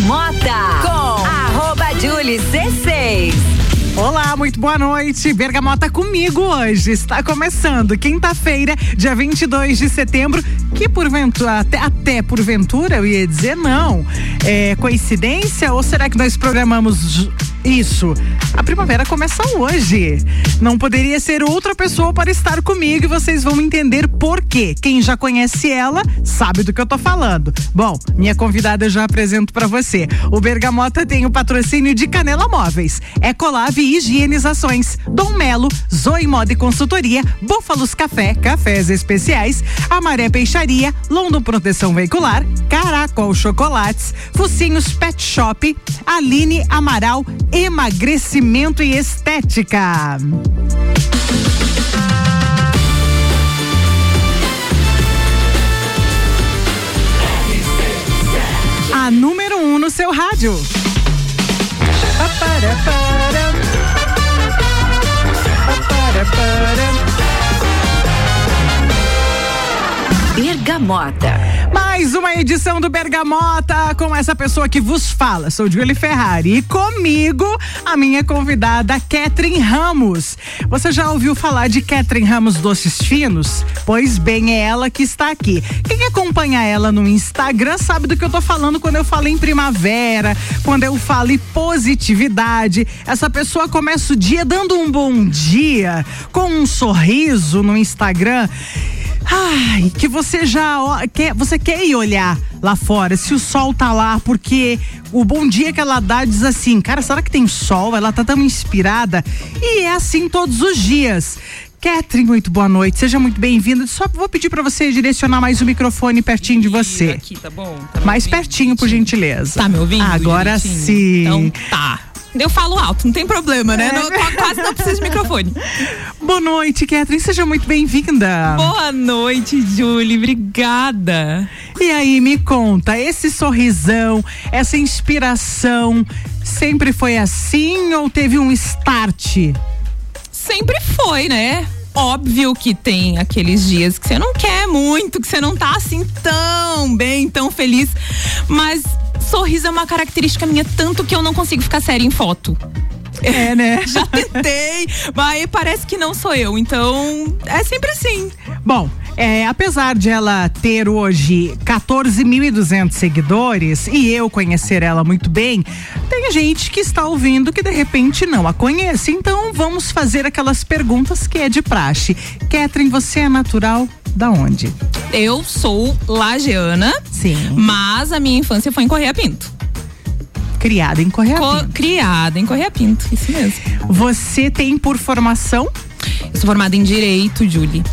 Bergamota com arroba Julie C6. Olá, muito boa noite. Bergamota comigo hoje. Está começando quinta-feira, dia 22 de setembro. Que porventura, até, até porventura, eu ia dizer não. É coincidência ou será que nós programamos isso. A primavera começa hoje. Não poderia ser outra pessoa para estar comigo e vocês vão entender por quê. Quem já conhece ela sabe do que eu tô falando. Bom, minha convidada eu já apresento para você. O Bergamota tem o patrocínio de Canela Móveis, Ecolave Higienizações, Dom Melo, Zoe Moda e Consultoria, Búfalos Café, Cafés Especiais, Amaré Peixaria, London Proteção Veicular, Caracol Chocolates, Focinhos Pet Shop, Aline Amaral emagrecimento e estética. A número um no seu rádio. Bergamota mais uma edição do Bergamota com essa pessoa que vos fala. Sou Julie Ferrari e comigo a minha convidada Catherine Ramos. Você já ouviu falar de Catherine Ramos Doces Finos? Pois bem, é ela que está aqui. Quem acompanha ela no Instagram sabe do que eu tô falando quando eu falo em primavera, quando eu falo em positividade. Essa pessoa começa o dia dando um bom dia, com um sorriso no Instagram. Ai, que você já quer, você quer ir olhar lá fora, se o sol tá lá, porque o bom dia que ela dá diz assim, cara, será que tem sol? Ela tá tão inspirada e é assim todos os dias. Catherine, muito boa noite, seja muito bem-vinda. Só vou pedir para você direcionar mais o microfone pertinho de você. Aqui, tá bom? Tá mais pertinho, por gentileza. Tá me ouvindo? Agora sim. Então tá. Eu falo alto, não tem problema, né? É. Não, quase não precisa de microfone. Boa noite, Catherine. Seja muito bem-vinda. Boa noite, Julie. Obrigada. E aí, me conta, esse sorrisão, essa inspiração, sempre foi assim ou teve um start? Sempre foi, né? Óbvio que tem aqueles dias que você não quer muito, que você não tá assim tão bem, tão feliz, mas sorriso é uma característica minha, tanto que eu não consigo ficar séria em foto. É, né? Já tentei, mas parece que não sou eu. Então, é sempre assim. Bom, é, apesar de ela ter hoje 14.200 seguidores e eu conhecer ela muito bem, tem gente que está ouvindo que de repente não a conhece. Então, vamos fazer aquelas perguntas que é de praxe. Catherine, você é natural da onde? Eu sou lajeana. Sim. Mas a minha infância foi em Correia Pinto. Criada em Correia Co Pinto. Criada em Correia Pinto, isso mesmo. Você tem por formação? Eu sou formada em Direito, Julie.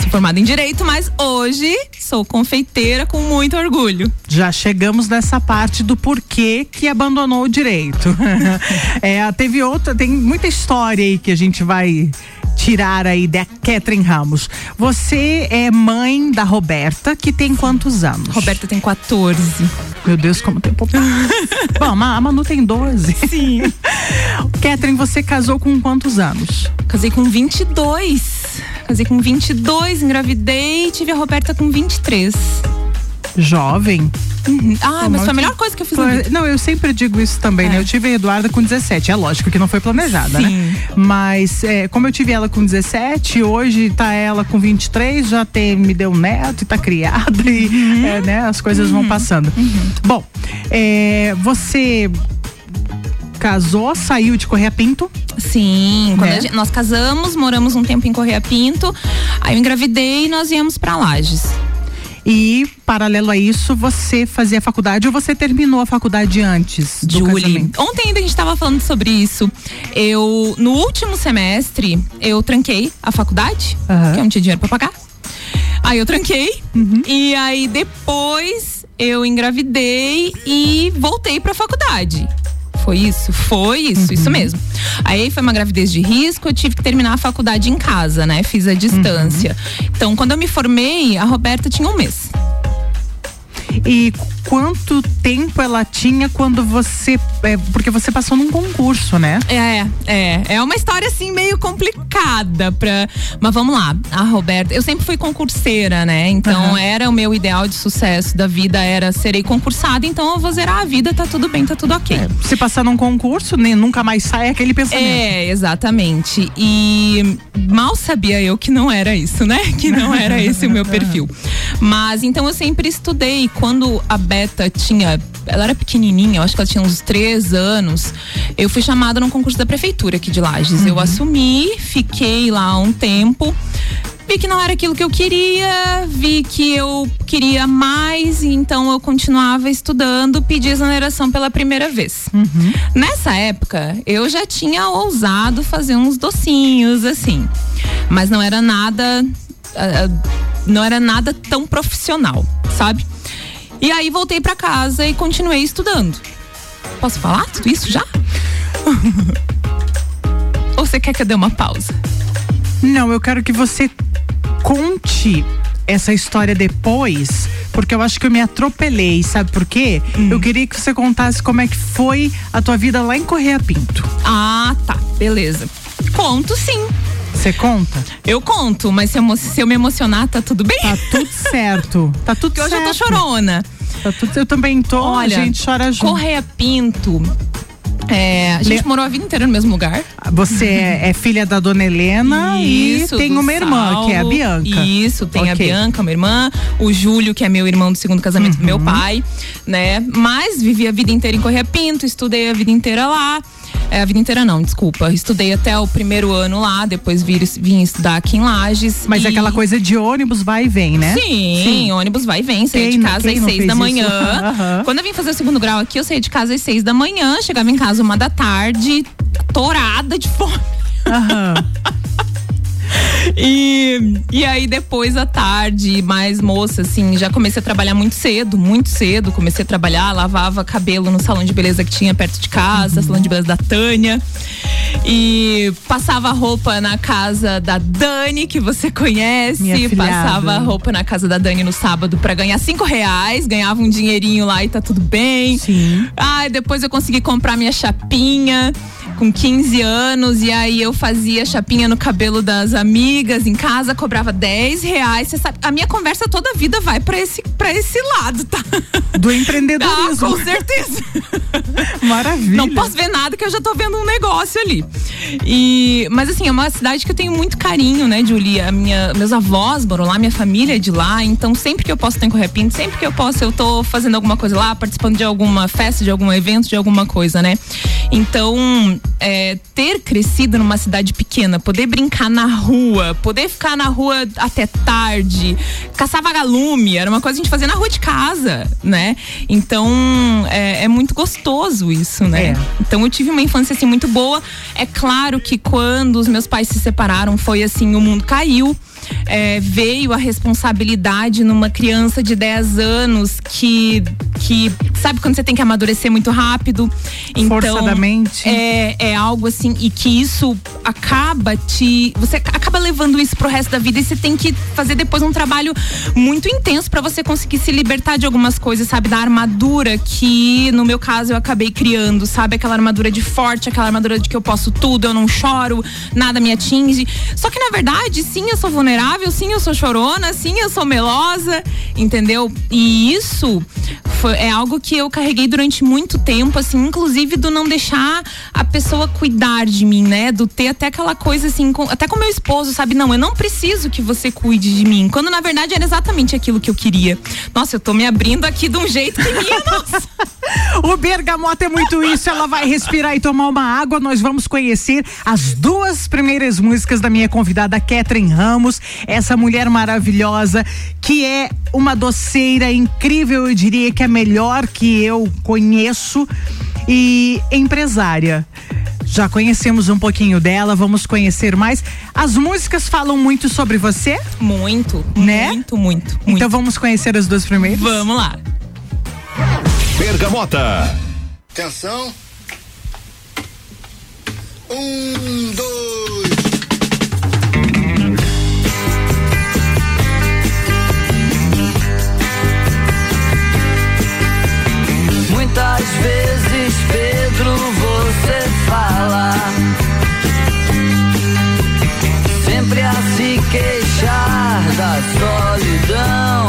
Sou formada em Direito, mas hoje sou confeiteira com muito orgulho. Já chegamos nessa parte do porquê que abandonou o Direito. é, teve outra, tem muita história aí que a gente vai tirar aí da Catherine Ramos. Você é mãe da Roberta, que tem quantos anos? Roberta tem 14. Meu Deus, como tempo Bom, a Manu tem 12. Sim. Catherine, você casou com quantos anos? Casei com 22. Casei com 22, engravidei e tive a Roberta com 23. Jovem? Uhum. Ah, mas foi a melhor coisa que eu fiz foi. Não, eu sempre digo isso também, é. né? Eu tive a Eduarda com 17. É lógico que não foi planejada, né? Sim. né? Mas é, como eu tive ela com 17, hoje tá ela com 23, já tem, me deu um neto e tá criada e uhum. é, né, as coisas uhum. vão passando. Uhum. Bom, é, você casou, saiu de Correia Pinto? Sim, né? gente, nós casamos, moramos um tempo em Correia Pinto, aí eu engravidei e nós viemos para Lages. E, paralelo a isso, você fazia faculdade ou você terminou a faculdade antes do Julie, casamento? Ontem ainda a gente estava falando sobre isso. Eu, no último semestre, eu tranquei a faculdade, uhum. que eu não tinha dinheiro para pagar. Aí eu tranquei. Uhum. E aí depois eu engravidei e voltei para a faculdade. Foi isso? Foi isso, uhum. isso mesmo. Aí foi uma gravidez de risco, eu tive que terminar a faculdade em casa, né? Fiz a distância. Uhum. Então, quando eu me formei, a Roberta tinha um mês. E quanto tempo ela tinha quando você. É, porque você passou num concurso, né? É, é. É uma história assim meio complicada pra. Mas vamos lá. A Roberta, eu sempre fui concurseira, né? Então uhum. era o meu ideal de sucesso da vida, era serei concursada, então eu vou zerar a vida, tá tudo bem, tá tudo ok. É, se passar num concurso, nem, nunca mais sai aquele pensamento. É, exatamente. E mal sabia eu que não era isso, né? Que não era esse o meu perfil. Mas então eu sempre estudei. Quando a Tinha. Ela era pequenininha, eu acho que ela tinha uns três anos. Eu fui chamada num concurso da prefeitura aqui de Lages. Uhum. Eu assumi, fiquei lá um tempo vi que não era aquilo que eu queria, vi que eu queria mais, então eu continuava estudando, pedi exoneração pela primeira vez. Uhum. Nessa época, eu já tinha ousado fazer uns docinhos assim, mas não era nada, uh, não era nada tão profissional, sabe? E aí voltei para casa e continuei estudando. Posso falar tudo isso já? Ou você quer que eu dê uma pausa? Não, eu quero que você conte essa história depois, porque eu acho que eu me atropelei, sabe por quê? Hum. Eu queria que você contasse como é que foi a tua vida lá em Correia Pinto. Ah, tá, beleza. Conto sim. Você conta? Eu conto, mas se eu, se eu, me emocionar, tá tudo bem? Tá tudo certo. Tá tudo Porque certo. hoje eu tô chorona. Tá tudo, eu também tô, Olha, a gente chora junto. Correia Pinto é, a gente Le... morou a vida inteira no mesmo lugar. Você é, é filha da dona Helena Isso, e tem uma irmã, Saulo, que é a Bianca. Isso, tem okay. a Bianca, uma irmã, o Júlio, que é meu irmão do segundo casamento uhum. do meu pai, né? Mas vivi a vida inteira em Correia Pinto, estudei a vida inteira lá. É, a vida inteira não, desculpa. Estudei até o primeiro ano lá, depois vim, vim estudar aqui em Lages. Mas e... aquela coisa de ônibus vai e vem, né? Sim, Sim. ônibus vai e vem. Saí de casa às seis da manhã. Uhum. Quando eu vim fazer o segundo grau aqui, eu saí de casa às seis da manhã, chegava em casa uma da tarde, torada de fome. Uhum. E, e aí depois à tarde, mais moça, assim, já comecei a trabalhar muito cedo, muito cedo. Comecei a trabalhar, lavava cabelo no salão de beleza que tinha perto de casa, uhum. salão de beleza da Tânia. E passava roupa na casa da Dani, que você conhece. Passava roupa na casa da Dani no sábado para ganhar cinco reais, ganhava um dinheirinho lá e tá tudo bem. Sim. Ai, depois eu consegui comprar minha chapinha com 15 anos e aí eu fazia chapinha no cabelo das amigas em casa, cobrava 10 reais. Você sabe, a minha conversa toda a vida vai para esse, pra esse lado, tá? Do empreendedorismo. Ah, com certeza. Maravilha. Não posso ver nada que eu já tô vendo um negócio ali. E, mas assim, é uma cidade que eu tenho muito carinho, né, Julia? Minha, meus avós moram lá, minha família é de lá, então sempre que eu posso ter Correia Pinto, sempre que eu posso, eu tô fazendo alguma coisa lá, participando de alguma festa, de algum evento, de alguma coisa, né? Então, é, ter crescido numa cidade pequena, poder brincar na rua, poder ficar na rua até tarde, caçar vagalume, era uma coisa que a gente fazia na rua de casa, né? Então é, é muito gostoso isso, né? É. Então eu tive uma infância assim muito boa. É claro que quando os meus pais se separaram, foi assim, o mundo caiu é, veio a responsabilidade numa criança de 10 anos que, que sabe quando você tem que amadurecer muito rápido? Então, Forçadamente. É, é algo assim, e que isso acaba te. Você acaba levando isso pro resto da vida e você tem que fazer depois um trabalho muito intenso para você conseguir se libertar de algumas coisas, sabe? Da armadura que, no meu caso, eu acabei criando, sabe? Aquela armadura de forte, aquela armadura de que eu posso tudo, eu não choro, nada me atinge. Só que, na verdade, sim, eu sou vulnerável vulnerável, sim, eu sou chorona, sim, eu sou melosa, entendeu? E isso foi, é algo que eu carreguei durante muito tempo, assim, inclusive do não deixar a pessoa cuidar de mim, né? Do ter até aquela coisa assim, com, até com meu esposo, sabe? Não, eu não preciso que você cuide de mim. Quando na verdade era exatamente aquilo que eu queria. Nossa, eu tô me abrindo aqui de um jeito que minha nossa. o Bergamota é muito isso, ela vai respirar e tomar uma água. Nós vamos conhecer as duas primeiras músicas da minha convidada Catherine Ramos, essa mulher maravilhosa que é uma doceira incrível, eu diria que é a melhor que eu conheço e empresária. Já conhecemos um pouquinho dela, vamos conhecer mais. As músicas falam muito sobre você? Muito, né? Muito, muito, muito. Então vamos conhecer as duas primeiras? Vamos lá. Bergamota. Atenção. Um, dois. Quantas vezes, Pedro, você fala? Sempre a se queixar da solidão.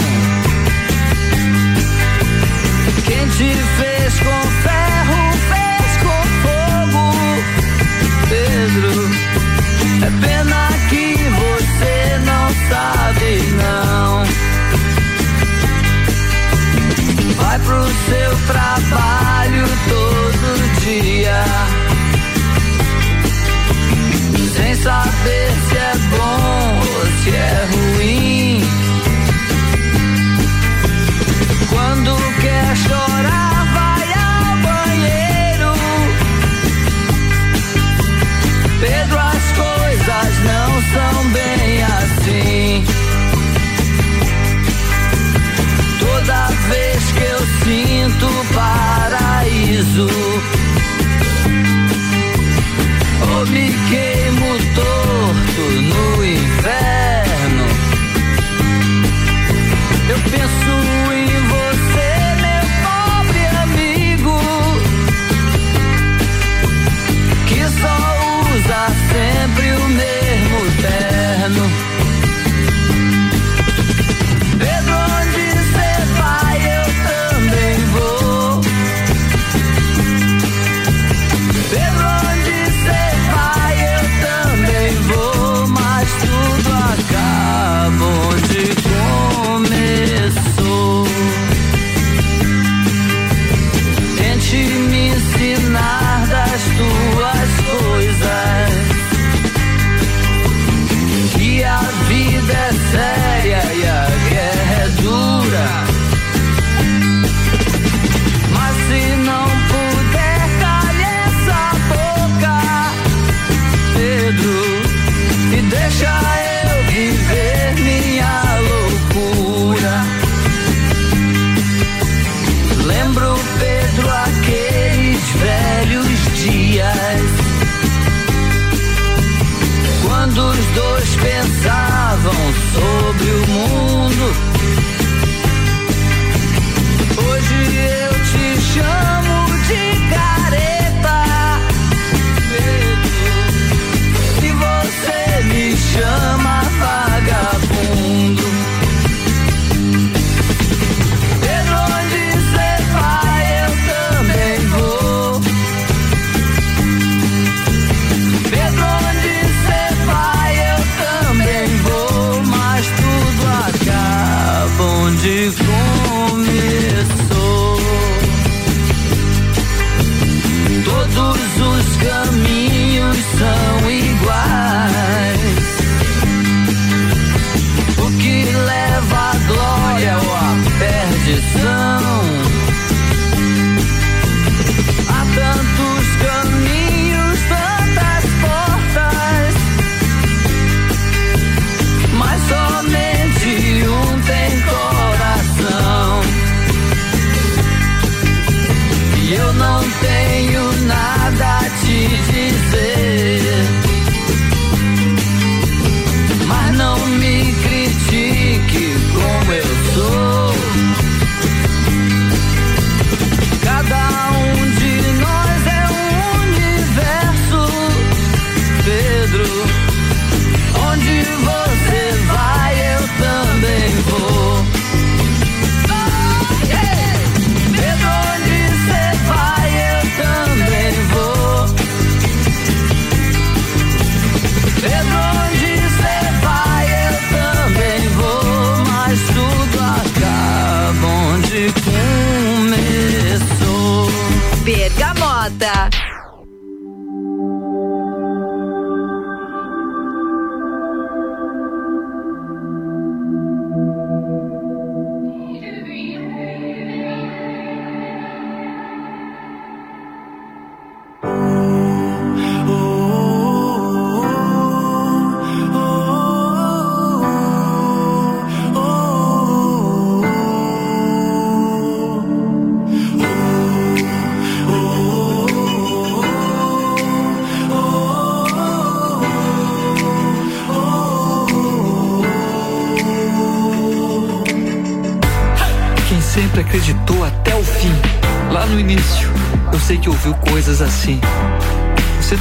Quem te fez com ferro, fez com fogo, Pedro. É pena que você não sabe, não vai pro seu trabalho todo dia. Sem saber se é bom ou se é ruim. Quando quer chorar, vai ao banheiro. Pedro, as coisas não são bem assim. toda vez que do paraíso. Oh, Miquel.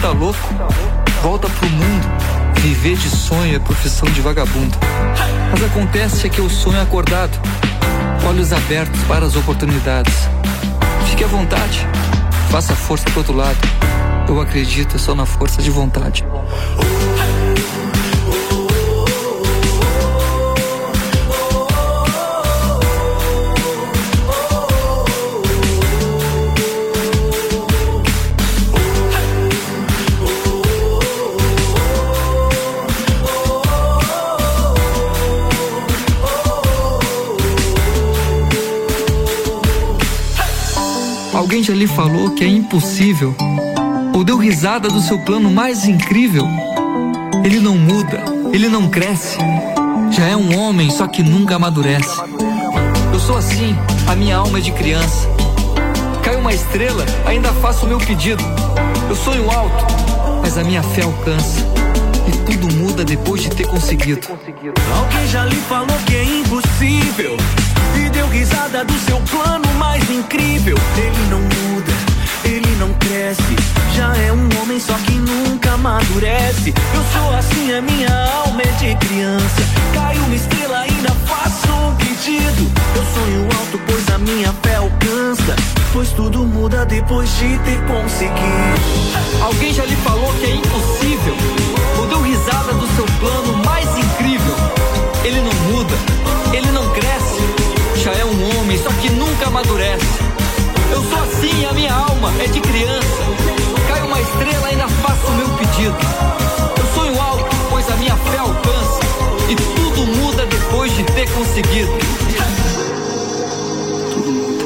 Tá louco? Volta pro mundo. Viver de sonho é profissão de vagabundo. Mas acontece é que eu sonho acordado, olhos abertos para as oportunidades. Fique à vontade, faça força pro outro lado. Eu acredito só na força de vontade. Alguém já lhe falou que é impossível? Ou deu risada do seu plano mais incrível? Ele não muda, ele não cresce. Já é um homem, só que nunca amadurece. Eu sou assim, a minha alma é de criança. Cai uma estrela, ainda faço o meu pedido. Eu sonho alto, mas a minha fé alcança. E tudo muda depois de ter conseguido. Alguém já lhe falou que é impossível risada do seu plano mais incrível. Ele não muda, ele não cresce. Já é um homem, só que nunca amadurece. Eu sou assim, a minha alma é de criança. Cai uma estrela, ainda faço um pedido. Eu sonho alto, pois a minha fé alcança. Pois tudo muda depois de ter conseguido. Alguém já lhe falou que é impossível? Ou deu risada do seu plano mais incrível? Ele não amadurece. Eu sou assim, a minha alma é de criança. Cai uma estrela, ainda faço o meu pedido. Eu sonho alto, pois a minha fé alcança. E tudo muda depois de ter conseguido. Tudo muda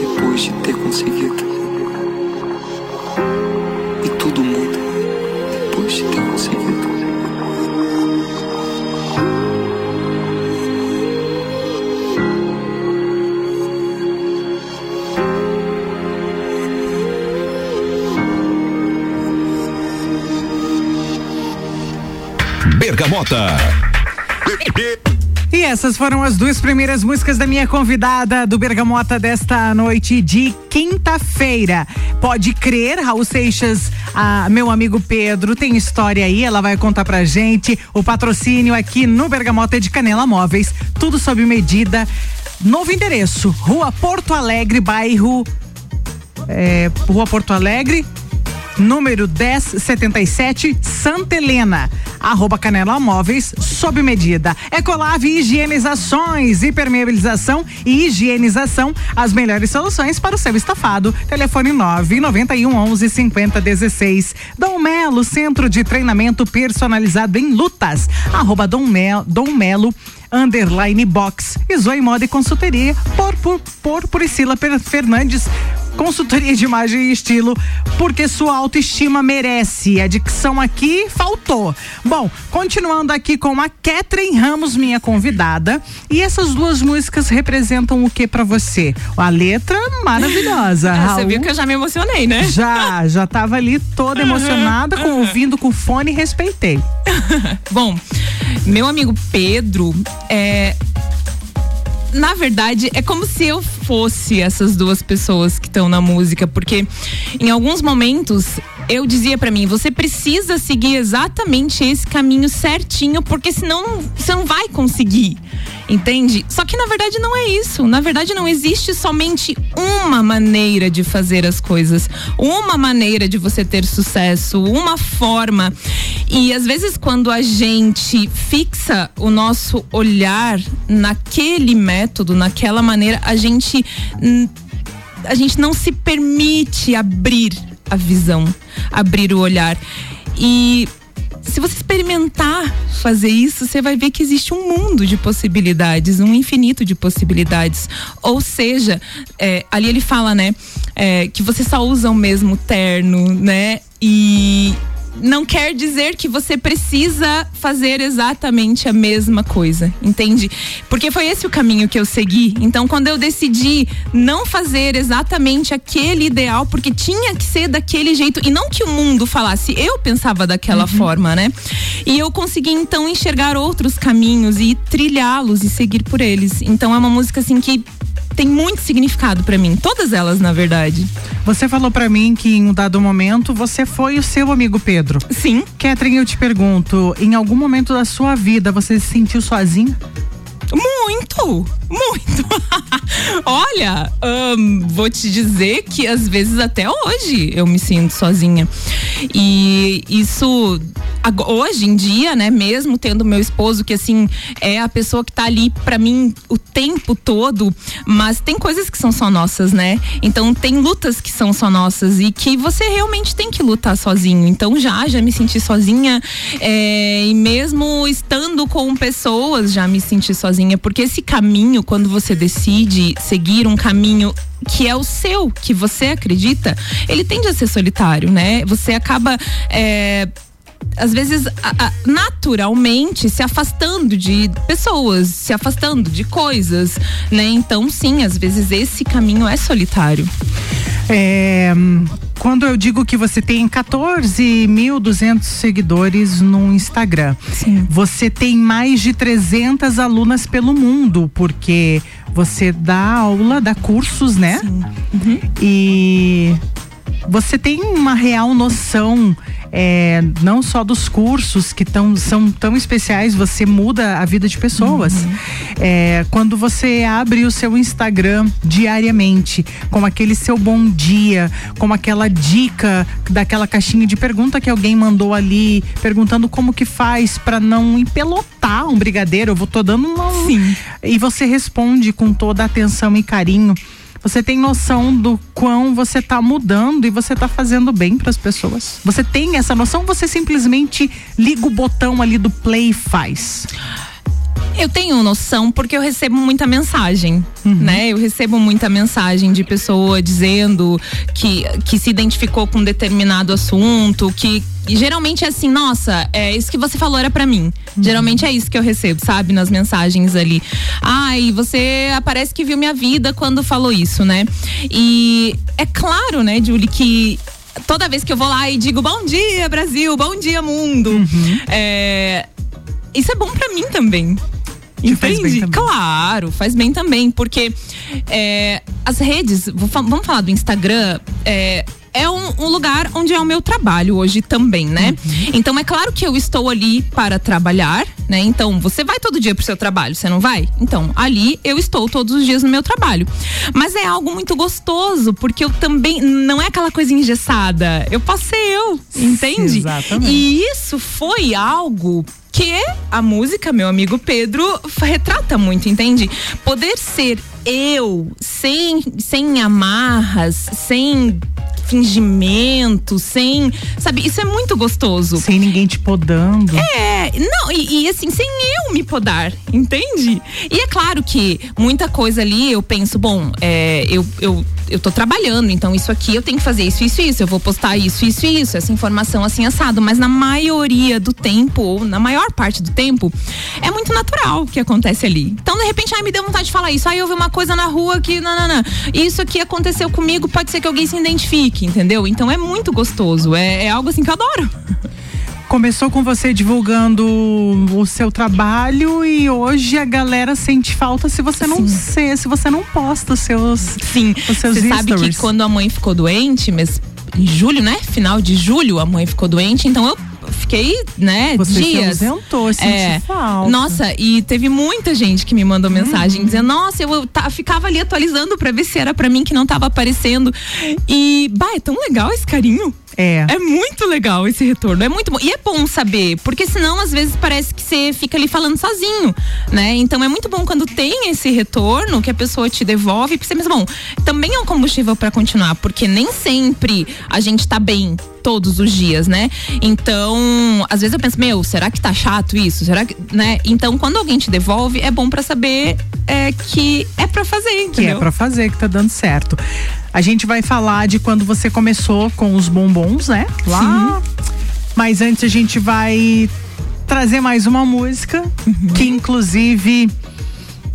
depois de ter conseguido. Bergamota. E essas foram as duas primeiras músicas da minha convidada do Bergamota desta noite de quinta-feira. Pode crer, Raul Seixas, ah, meu amigo Pedro, tem história aí, ela vai contar pra gente. O patrocínio aqui no Bergamota é de Canela Móveis, tudo sob medida. Novo endereço, Rua Porto Alegre, bairro. é, Rua Porto Alegre, número 1077, Santa Helena. Arroba Canela Móveis, sob medida. Ecolave Higienizações, hipermeabilização e higienização, as melhores soluções para o seu estafado. Telefone 991 11 50 16. Dom Melo, centro de treinamento personalizado em lutas. Arroba Dom Melo, Dom Melo underline box. E Zoe Moda e Consultoria por, por, por Priscila Fernandes. Consultoria de imagem e estilo, porque sua autoestima merece. A dicção aqui faltou. Bom, continuando aqui com a Catherine Ramos, minha convidada. E essas duas músicas representam o que pra você? A letra maravilhosa. Ah, você viu que eu já me emocionei, né? Já, já tava ali toda emocionada, com ouvindo com fone, respeitei. Bom, meu amigo Pedro é. Na verdade, é como se eu fosse essas duas pessoas que estão na música, porque em alguns momentos eu dizia pra mim, você precisa seguir exatamente esse caminho certinho, porque senão não- você não vai conseguir. Entende? Só que na verdade não é isso. Na verdade não existe somente uma maneira de fazer as coisas, uma maneira de você ter sucesso, uma forma. E às vezes quando a gente fixa o nosso olhar naquele método, naquela maneira, a gente hum, a gente não se permite abrir a visão, abrir o olhar. E se você experimentar fazer isso, você vai ver que existe um mundo de possibilidades, um infinito de possibilidades. Ou seja, é, ali ele fala, né, é, que você só usa o mesmo terno, né? E não quer dizer que você precisa fazer exatamente a mesma coisa, entende? Porque foi esse o caminho que eu segui. Então, quando eu decidi não fazer exatamente aquele ideal, porque tinha que ser daquele jeito, e não que o mundo falasse, eu pensava daquela forma, né? E eu consegui então enxergar outros caminhos e trilhá-los e seguir por eles. Então, é uma música assim que tem muito significado para mim. Todas elas, na verdade. Você falou para mim que em um dado momento você foi o seu amigo Pedro. Sim. Catherine, eu te pergunto, em algum momento da sua vida você se sentiu sozinha? Muito, muito. Olha, vou te dizer que às vezes até hoje eu me sinto sozinha. E isso hoje em dia, né, mesmo tendo meu esposo que assim é a pessoa que tá ali para mim o tempo todo, mas tem coisas que são só nossas, né? Então tem lutas que são só nossas e que você realmente tem que lutar sozinho. Então já já me senti sozinha é, e mesmo estando com pessoas já me senti sozinha porque esse caminho quando você decide seguir um caminho que é o seu, que você acredita, ele tende a ser solitário, né? Você acaba é, às vezes, naturalmente se afastando de pessoas, se afastando de coisas, né? Então, sim, às vezes esse caminho é solitário. É, quando eu digo que você tem 14.200 seguidores no Instagram, Sim. você tem mais de 300 alunas pelo mundo, porque você dá aula, dá cursos, né? Sim. Uhum. E você tem uma real noção é, não só dos cursos que tão, são tão especiais, você muda a vida de pessoas. Uhum. É, quando você abre o seu Instagram diariamente, com aquele seu bom dia, com aquela dica daquela caixinha de pergunta que alguém mandou ali, perguntando como que faz para não empelotar um brigadeiro, eu vou tô dando uma. Sim. E você responde com toda a atenção e carinho você tem noção do quão você está mudando e você está fazendo bem para as pessoas? Você tem essa noção? Você simplesmente liga o botão ali do play e faz? Eu tenho noção porque eu recebo muita mensagem, uhum. né? Eu recebo muita mensagem de pessoa dizendo que, que se identificou com um determinado assunto, que geralmente é assim, nossa, é isso que você falou era para mim. Uhum. Geralmente é isso que eu recebo, sabe, nas mensagens ali. Ai, você parece que viu minha vida quando falou isso, né? E é claro, né, Julie, que toda vez que eu vou lá e digo bom dia Brasil, bom dia mundo, uhum. é, isso é bom para mim também. Entende? Claro, faz bem também, porque é, as redes, vamos falar do Instagram, é, é um, um, lugar onde é o meu trabalho hoje também, né? Uhum. Então é claro que eu estou ali para trabalhar, né? Então você vai todo dia pro seu trabalho, você não vai? Então ali eu estou todos os dias no meu trabalho. Mas é algo muito gostoso, porque eu também não é aquela coisa engessada. Eu posso ser eu, entende? Exatamente. E isso foi algo que a música, meu amigo Pedro, retrata muito, entende? Poder ser eu, sem, sem amarras, sem fingimento, sem. Sabe, isso é muito gostoso. Sem ninguém te podando. É, não, e, e, assim, sem eu me podar, entende? E é claro que muita coisa ali eu penso, bom, é, eu, eu, eu tô trabalhando, então isso aqui eu tenho que fazer isso, isso, isso, eu vou postar isso, isso, isso, essa informação assim assado, mas na maioria do tempo, ou na maior parte do tempo, é muito natural o que acontece ali. Então, de repente, ai, me deu vontade de falar isso, aí eu vi uma coisa na rua que, não, isso aqui aconteceu comigo, pode ser que alguém se identifique entendeu? Então é muito gostoso, é, é algo assim que eu adoro. Começou com você divulgando o seu trabalho e hoje a galera sente falta se você não se, se você não posta os seus Sim. Os seus você sabe que quando a mãe ficou doente, mas em julho, né? Final de julho a mãe ficou doente, então eu fiquei, né, Você dias. Se ausentou, é, falta. Nossa, e teve muita gente que me mandou mensagem uhum. dizendo: "Nossa, eu tá, ficava ali atualizando para ver se era para mim que não tava aparecendo". E, bah, é tão legal esse carinho. É. É muito legal esse retorno. É muito bom. E é bom saber, porque senão às vezes parece que você fica ali falando sozinho, né? Então é muito bom quando tem esse retorno que a pessoa te devolve, porque você pensa, bom, também é um combustível para continuar, porque nem sempre a gente tá bem todos os dias, né? Então, às vezes eu penso, meu, será que tá chato isso? Será que, né? Então, quando alguém te devolve, é bom para saber é, que é para fazer, entendeu? Que é para fazer, que tá dando certo. A gente vai falar de quando você começou com os bombons, né? Lá. Sim. Mas antes a gente vai trazer mais uma música, uhum. que inclusive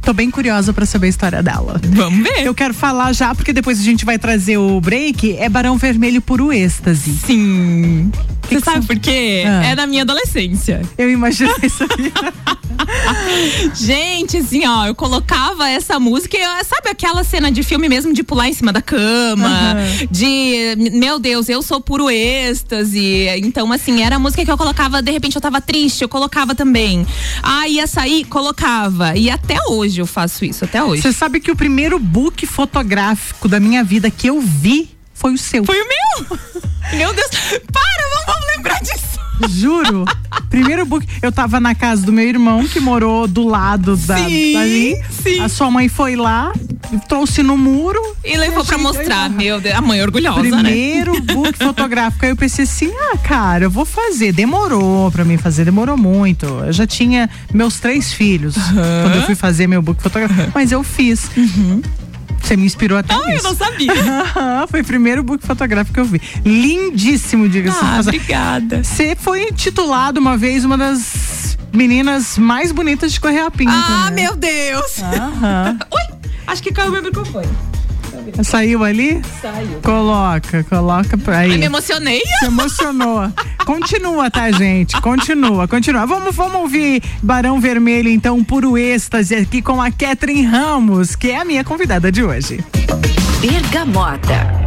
Tô bem curiosa para saber a história dela. Vamos ver. Eu quero falar já, porque depois a gente vai trazer o break. É Barão Vermelho Puro Êxtase. Sim. Você sabe por quê? Ah. É da minha adolescência. Eu imaginei isso aí. Gente, assim, ó, eu colocava essa música, e eu- sabe aquela cena de filme mesmo de pular em cima da cama, de, meu Deus, eu sou puro êxtase. Então, assim, era a música que eu colocava, de repente eu tava triste, eu colocava também. Ah, ia sair, colocava. E até hoje eu faço isso, até hoje. Você sabe que o primeiro book fotográfico da minha vida que eu vi foi o seu. Foi o meu! Meu Deus, para, vamos, vamos lembrar disso. Juro. Primeiro book. Eu tava na casa do meu irmão, que morou do lado da, Sim, dali. sim. A sua mãe foi lá, trouxe no muro. E levou pra gente, mostrar, meu Deus, a mãe orgulhosa, né? Primeiro book fotográfico. Aí eu pensei assim: ah, cara, eu vou fazer. Demorou pra mim fazer, demorou muito. Eu já tinha meus três filhos quando eu fui fazer meu book fotográfico. Mas eu fiz. Você me inspirou até Ah, eu nisso. não sabia. Foi o primeiro book fotográfico que eu vi. Lindíssimo, diga-se. Ah, obrigada. Você foi titulado uma vez uma das meninas mais bonitas de Correia Pinto. Ah, né? meu Deus! Aham. Ui, acho que caiu meu microfone. Saiu ali? Saiu. Coloca, coloca pra aí. Ai, me emocionei. Se emocionou. Continua, tá, gente? Continua, continua. Vamos, vamos ouvir Barão Vermelho, então, puro êxtase aqui com a Catherine Ramos, que é a minha convidada de hoje. Bergamota.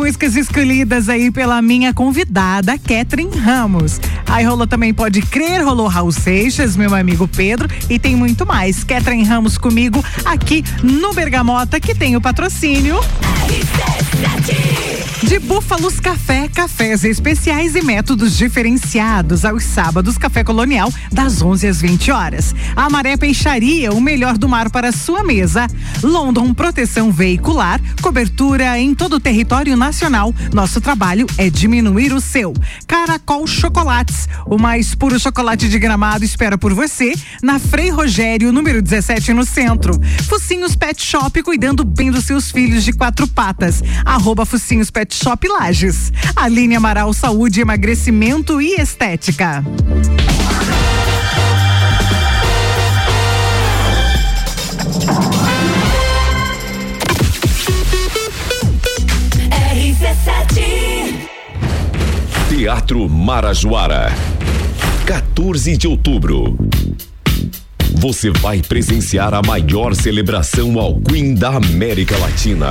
Músicas escolhidas aí pela minha convidada, Catherine Ramos. Aí rolou também Pode Crer, rolou Raul Seixas, meu amigo Pedro, e tem muito mais. Catherine Ramos comigo aqui no Bergamota, que tem o patrocínio. De Búfalos Café, cafés especiais e métodos diferenciados. Aos sábados, Café Colonial, das 11 às 20 horas. A Maré Peixaria, o melhor do mar para sua mesa. London Proteção Veicular, cobertura em todo o território nacional. Nosso trabalho é diminuir o seu. Caracol Chocolates, o mais puro chocolate de gramado espera por você. Na Frei Rogério, número 17, no centro. Focinhos Pet Shop, cuidando bem dos seus filhos de quatro patas. Arroba Focinhos Pet Shop Lages. Aline Amaral Saúde, Emagrecimento e Estética. Teatro Marajoara. 14 de outubro. Você vai presenciar a maior celebração ao Queen da América Latina.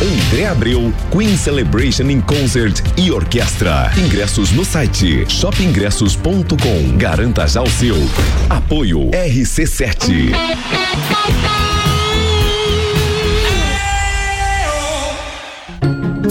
André Abreu, Queen Celebration in Concert e Orquestra. Ingressos no site shopingressos.com. Garanta já o seu. Apoio RC7.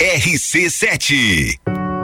RC7.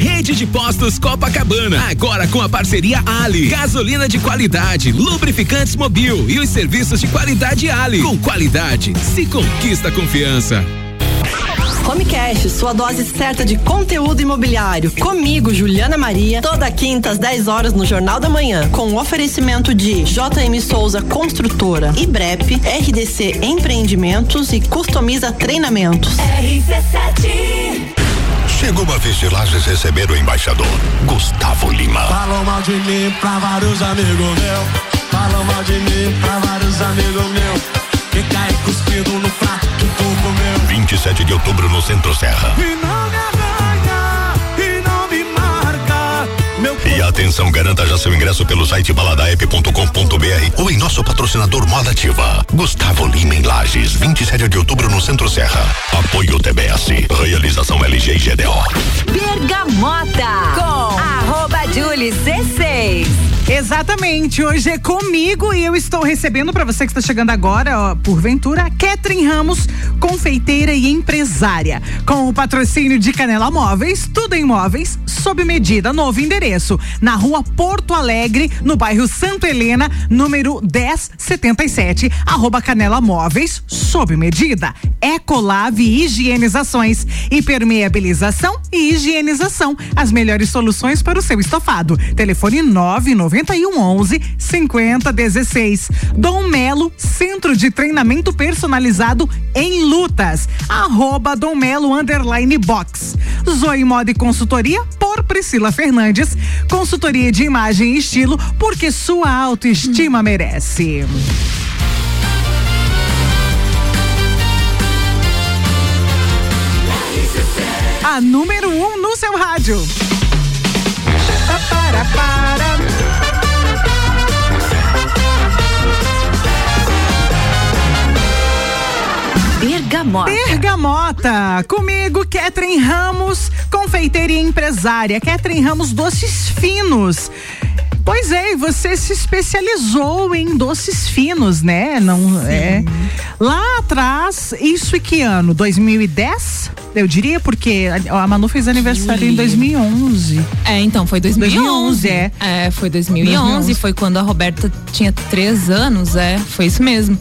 Rede de Postos Copacabana, agora com a parceria Ali. Gasolina de qualidade, lubrificantes mobil e os serviços de qualidade Ali. Com qualidade, se conquista confiança. Homecast, sua dose certa de conteúdo imobiliário. Comigo, Juliana Maria, toda quinta às 10 horas no Jornal da Manhã, com oferecimento de JM Souza Construtora, IBREP, RDC Empreendimentos e Customiza Treinamentos. RC7 Chegou uma vez de Lages receber o embaixador, Gustavo Lima. Falam mal de mim pra vários amigos meus. Falam mal de mim pra vários amigos meus. Que cai cuspido no prato que tu comeu. 27 de outubro no Centro Serra. E não me Atenção, garanta já seu ingresso pelo site baladaep.com.br ou em nosso patrocinador Moda Ativa. Gustavo Lima em Lages, 27 de outubro no Centro Serra. Apoio TBS. Realização LG e GDO. Bergamota com arroba Julie C6. Exatamente, hoje é comigo e eu estou recebendo para você que está chegando agora, ó, porventura, Ketrin Ramos, confeiteira e empresária. Com o patrocínio de Canela Móveis, tudo em móveis, sob medida, novo endereço, na rua Porto Alegre, no bairro Santo Helena, número 1077, arroba Canela Móveis, sob medida. Ecolave Higienizações, impermeabilização e higienização, as melhores soluções para o seu estofado. Telefone 991 11 5016. Dom Melo, Centro de Treinamento Personalizado em Lutas. Arroba Dom Melo Underline Box. Zoe Moda e Consultoria por Priscila Fernandes. Consultoria de imagem e estilo, porque sua autoestima merece. A número 1 um no seu rádio. Para, para. Bergamota. Bergamota. Comigo, Ketrin Ramos, confeiteira e empresária. Ketrin Ramos, doces finos. Pois é, você se especializou em doces finos, né? Não é. Lá atrás, isso e que ano? 2010? Eu diria porque a, Manu fez aniversário em 2011. É, então foi 2011. 2011, é. É, foi 2011, 2011. foi quando a Roberta tinha três anos, é, foi isso mesmo.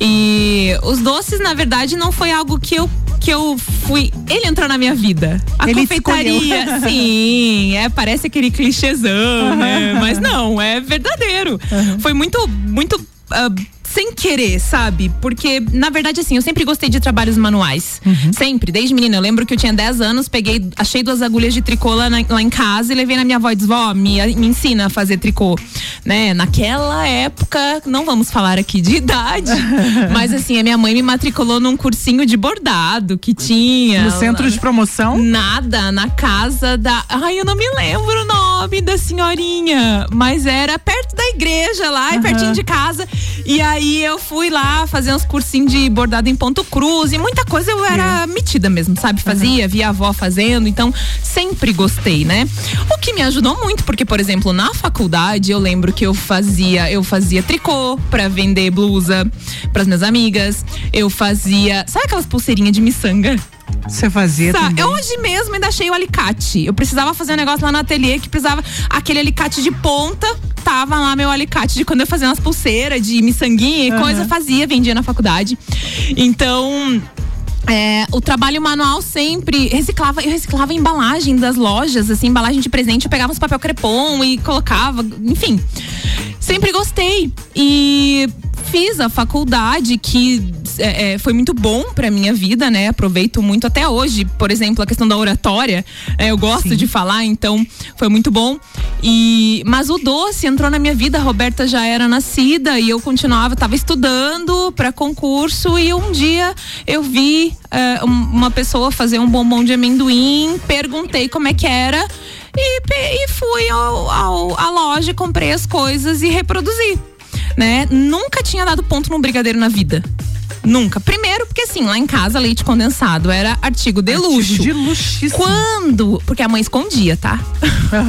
E os doces, na verdade, não foi algo que eu que eu fui. Ele entrou na minha vida. A Ele confeitaria, sim, é, parece aquele clichêzão, né? Mas não, é verdadeiro. Foi muito, muito. ah, sem querer, sabe? Porque, na verdade, assim, eu sempre gostei de trabalhos manuais. Sempre, desde menina. Eu lembro que eu tinha 10 anos, peguei, achei duas agulhas de tricô lá, na- lá em casa e levei na minha avó e disse, vó, me, me ensina a fazer tricô. Né? Naquela época, não vamos falar aqui de idade, mas assim, a minha mãe me matriculou num cursinho de bordado que tinha. No centro de promoção? Nada, na casa da. Ai, eu não me lembro o nome da senhorinha, mas era perto da igreja lá, e pertinho de casa. E aí eu fui lá fazer uns cursinhos de bordado em ponto cruz e muita coisa eu era metida mesmo, sabe? Fazia, via a avó fazendo, então sempre gostei, né? O que me ajudou muito, porque, por exemplo, na faculdade eu lembro que eu fazia, eu fazia tricô pra vender blusa pras minhas amigas. Eu fazia. Sabe aquelas pulseirinhas de miçanga? Você fazia Tá, também? eu hoje mesmo ainda achei o alicate. Eu precisava fazer um negócio lá no ateliê que precisava aquele alicate de ponta. Tava lá meu alicate de quando eu fazia umas pulseiras de miçanguinha e Aham. coisa, fazia, vendia na faculdade. Então. é, o trabalho manual sempre reciclava, eu reciclava a embalagem das lojas, assim, embalagem de presente, eu pegava uns papel crepom e colocava, enfim. Sempre gostei. E fiz a faculdade que é, é, foi muito bom pra minha vida, né? Aproveito muito até hoje, por exemplo, a questão da oratória. é, eu gosto Sim. de falar, então foi muito bom. E mas o doce entrou na minha vida. A Roberta já era nascida e eu continuava, estava estudando para concurso e um dia eu vi é, um- uma pessoa fazer um bombom de amendoim, perguntei como é que era. E, e fui ao, ao- à loja, comprei as coisas e reproduzi. Né? Nunca tinha dado ponto num brigadeiro na vida. Nunca. Primeiro, porque assim, lá em casa, leite condensado era artigo de luxo. de luxíssimo. Quando. Porque a mãe escondia, tá?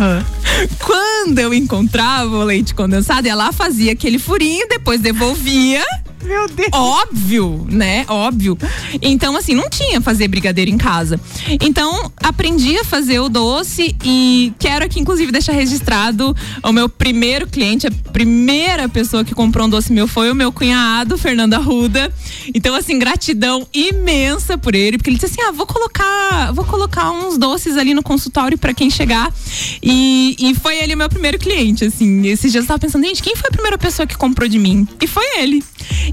Quando eu encontrava o leite condensado, ela fazia aquele furinho, depois devolvia. Meu Deus. Óbvio, né? Óbvio. Então, assim, não tinha fazer brigadeiro em casa. Então, aprendi a fazer o doce e quero aqui, inclusive, deixar registrado o meu primeiro cliente, a primeira pessoa que comprou um doce meu foi o meu cunhado, Fernando Arruda. Então, assim, gratidão imensa por ele, porque ele disse assim: ah, vou colocar, vou colocar uns doces ali no consultório para quem chegar. E, e foi ele o meu primeiro cliente, assim. Esses dias eu tava pensando, gente, quem foi a primeira pessoa que comprou de mim? E foi ele.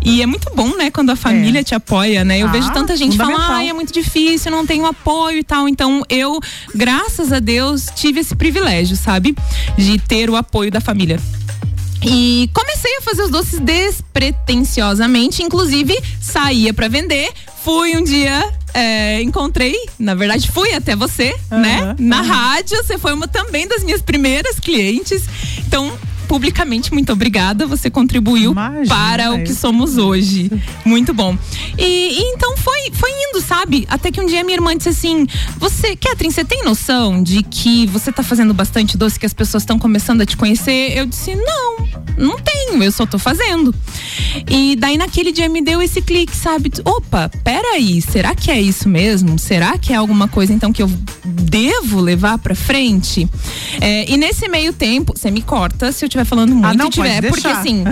E é muito bom, né, quando a família te apoia, né? Eu Ah, vejo tanta gente falar, ai, é muito difícil, não tenho apoio e tal. Então, eu, graças a Deus, tive esse privilégio, sabe? De ter o apoio da família. E comecei a fazer os doces despretensiosamente, inclusive saía pra vender. Fui um dia, é, encontrei, na verdade fui até você, né? Na rádio, você foi uma também das minhas primeiras clientes. Então, publicamente, muito obrigada. Você contribuiu para o que somos hoje. Muito bom. E, e então foi, foi indo, sabe? Até que um dia minha irmã disse assim: Você, Catherine, você tem noção de que você tá fazendo bastante doce, que as pessoas estão começando a te conhecer? Eu disse: Não, não tenho, eu só tô fazendo. E daí naquele dia me deu esse clique, sabe? Opa, peraí, será que é isso mesmo? Será que é alguma coisa então que eu devo levar pra frente? É, e nesse meio tempo, você me corta se eu estiver falando muito Ah, não, e tiver, pode porque assim,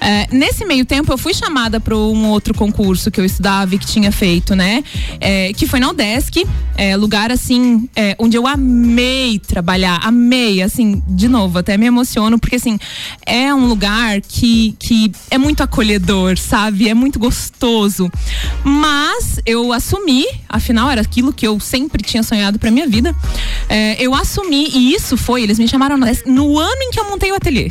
é, nesse meio tempo eu fui chamada para um outro concurso que eu estudava e que tinha feito, né? É, que foi na Udesc, é, lugar assim, é, onde eu amei trabalhar, amei, assim, de novo, até me emociono, porque assim, é um lugar que, que é muito acolhedor, sabe? É muito gostoso. Mas eu assumi, afinal era aquilo que eu sempre tinha sonhado pra minha vida. É, eu assumi, e isso foi, eles me chamaram no ano em que eu montei o ateliê.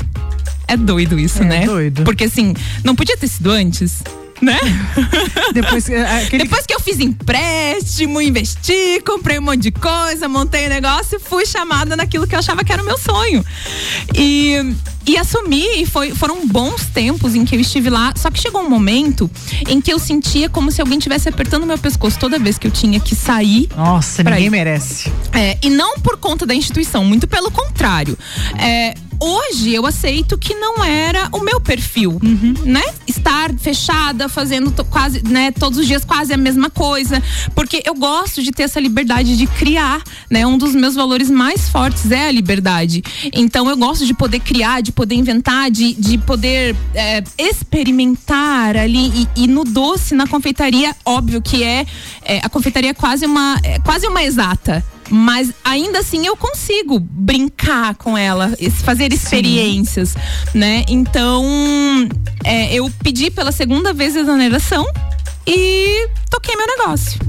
É doido isso, É né? doido. Porque assim, não podia ter sido antes. Né? Depois, é, Depois que eu fiz empréstimo, investi, comprei um monte de coisa, montei o negócio, fui chamada naquilo que eu achava que era o meu sonho. E, e assumi, e foi, foram bons tempos em que eu estive lá. Só que chegou um momento em que eu sentia como se alguém estivesse apertando meu pescoço toda vez que eu tinha que sair. Nossa, ninguém ir. merece. É, e não por conta da instituição, muito pelo contrário. É, hoje eu aceito que não era o meu perfil, né? Estar fechada, fazendo quase, né, todos os dias quase a mesma coisa, porque eu gosto de ter essa liberdade de criar, né? Um dos meus valores mais fortes é a liberdade. Então eu gosto de poder criar, de poder inventar, de, de poder é, experimentar ali e, e no doce, na confeitaria, óbvio que é, é, a confeitaria é quase uma é quase uma exata. Mas ainda assim eu consigo brincar com ela, fazer experiências, né? Então, é, eu pedi pela segunda vez a exoneração e toquei meu negócio.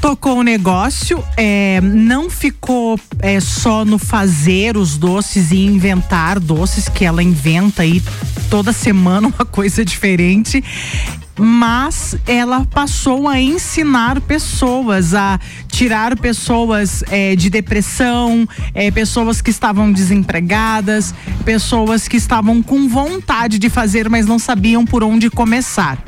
Tocou o negócio, é, não ficou é, só no fazer os doces e inventar doces, que ela inventa aí toda semana uma coisa diferente. Mas ela passou a ensinar pessoas, a tirar pessoas é, de depressão, é, pessoas que estavam desempregadas, pessoas que estavam com vontade de fazer, mas não sabiam por onde começar.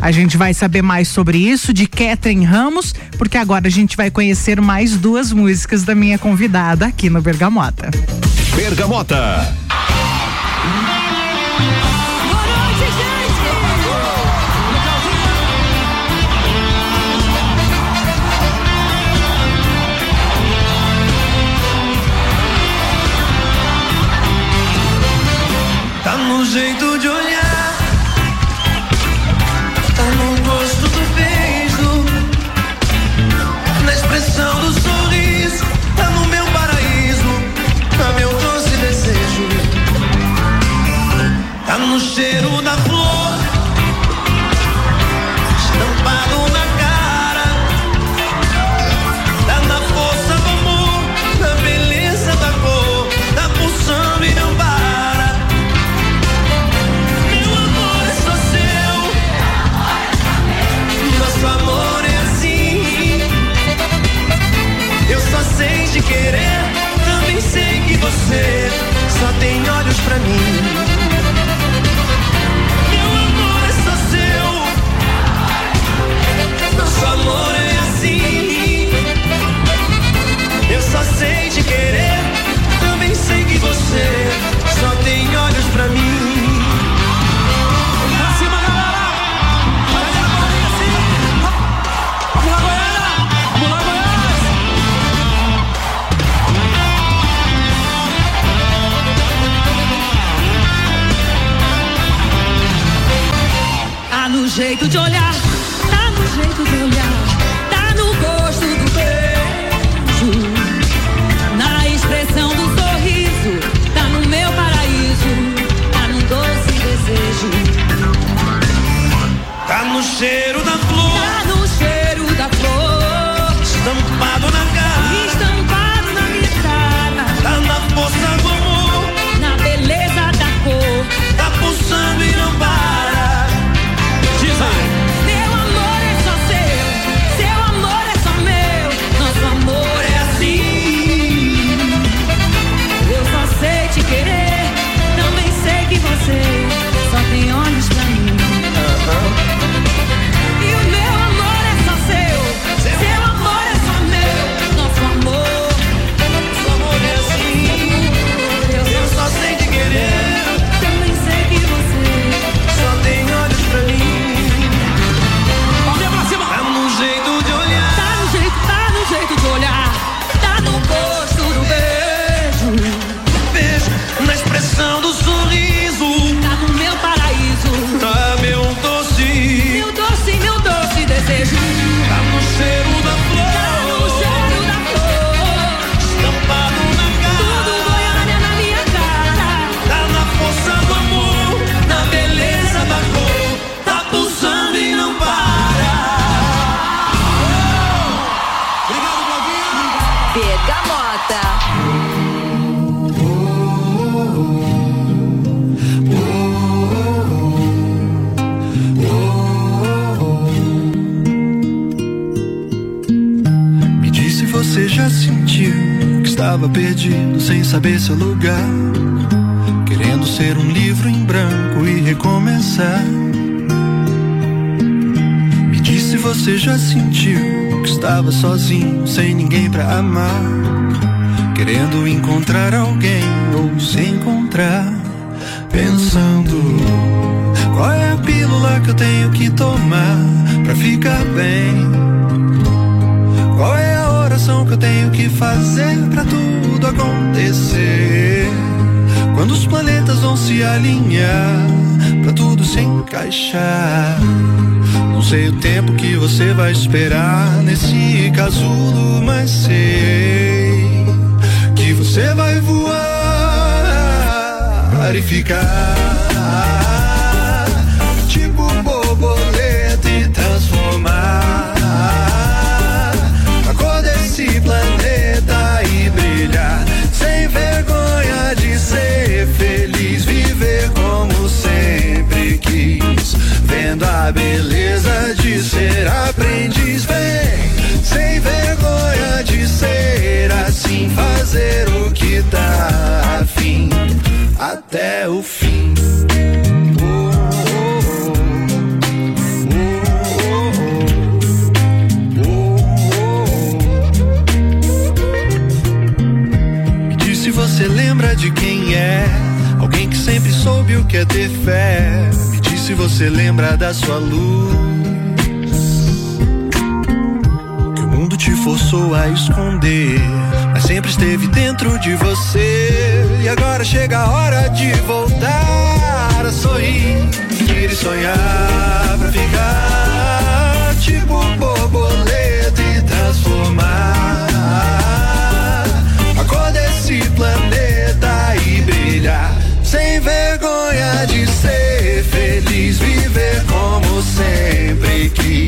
A gente vai saber mais sobre isso de Catherine Ramos, porque agora a gente vai conhecer mais duas músicas da minha convidada aqui no Bergamota. Bergamota. jeito de olhar. Tá no gosto do beijo, na expressão do sorriso. Tá no meu paraíso, tá meu doce desejo. Tá no cheiro da flor. Querer, também sei que você só tem olhos pra mim. Jeito de olhar, estava perdido sem saber seu lugar. Querendo ser um livro em branco e recomeçar. Me diz se você já sentiu que estava sozinho, sem ninguém pra amar. Querendo encontrar alguém ou se encontrar. Pensando qual é a pílula que eu tenho que tomar pra ficar bem. Oração que eu tenho que fazer pra tudo acontecer? Quando os planetas vão se alinhar pra tudo se encaixar. Não sei o tempo que você vai esperar nesse casulo, mas sei que você vai voar e ficar ser feliz, viver como sempre quis, vendo a beleza de ser aprendiz, vem sem vergonha de ser assim, fazer o que tá afim até o fim. Que é ter fé. Me diz se você lembra da sua luz. Que o mundo te forçou a esconder. Mas sempre esteve dentro de você. E agora chega a hora de voltar a sorrir. Ir e sonhar pra ficar tipo borboleta e transformar a cor desse planeta e brilhar sem vergonha de ser feliz, viver como sempre quis.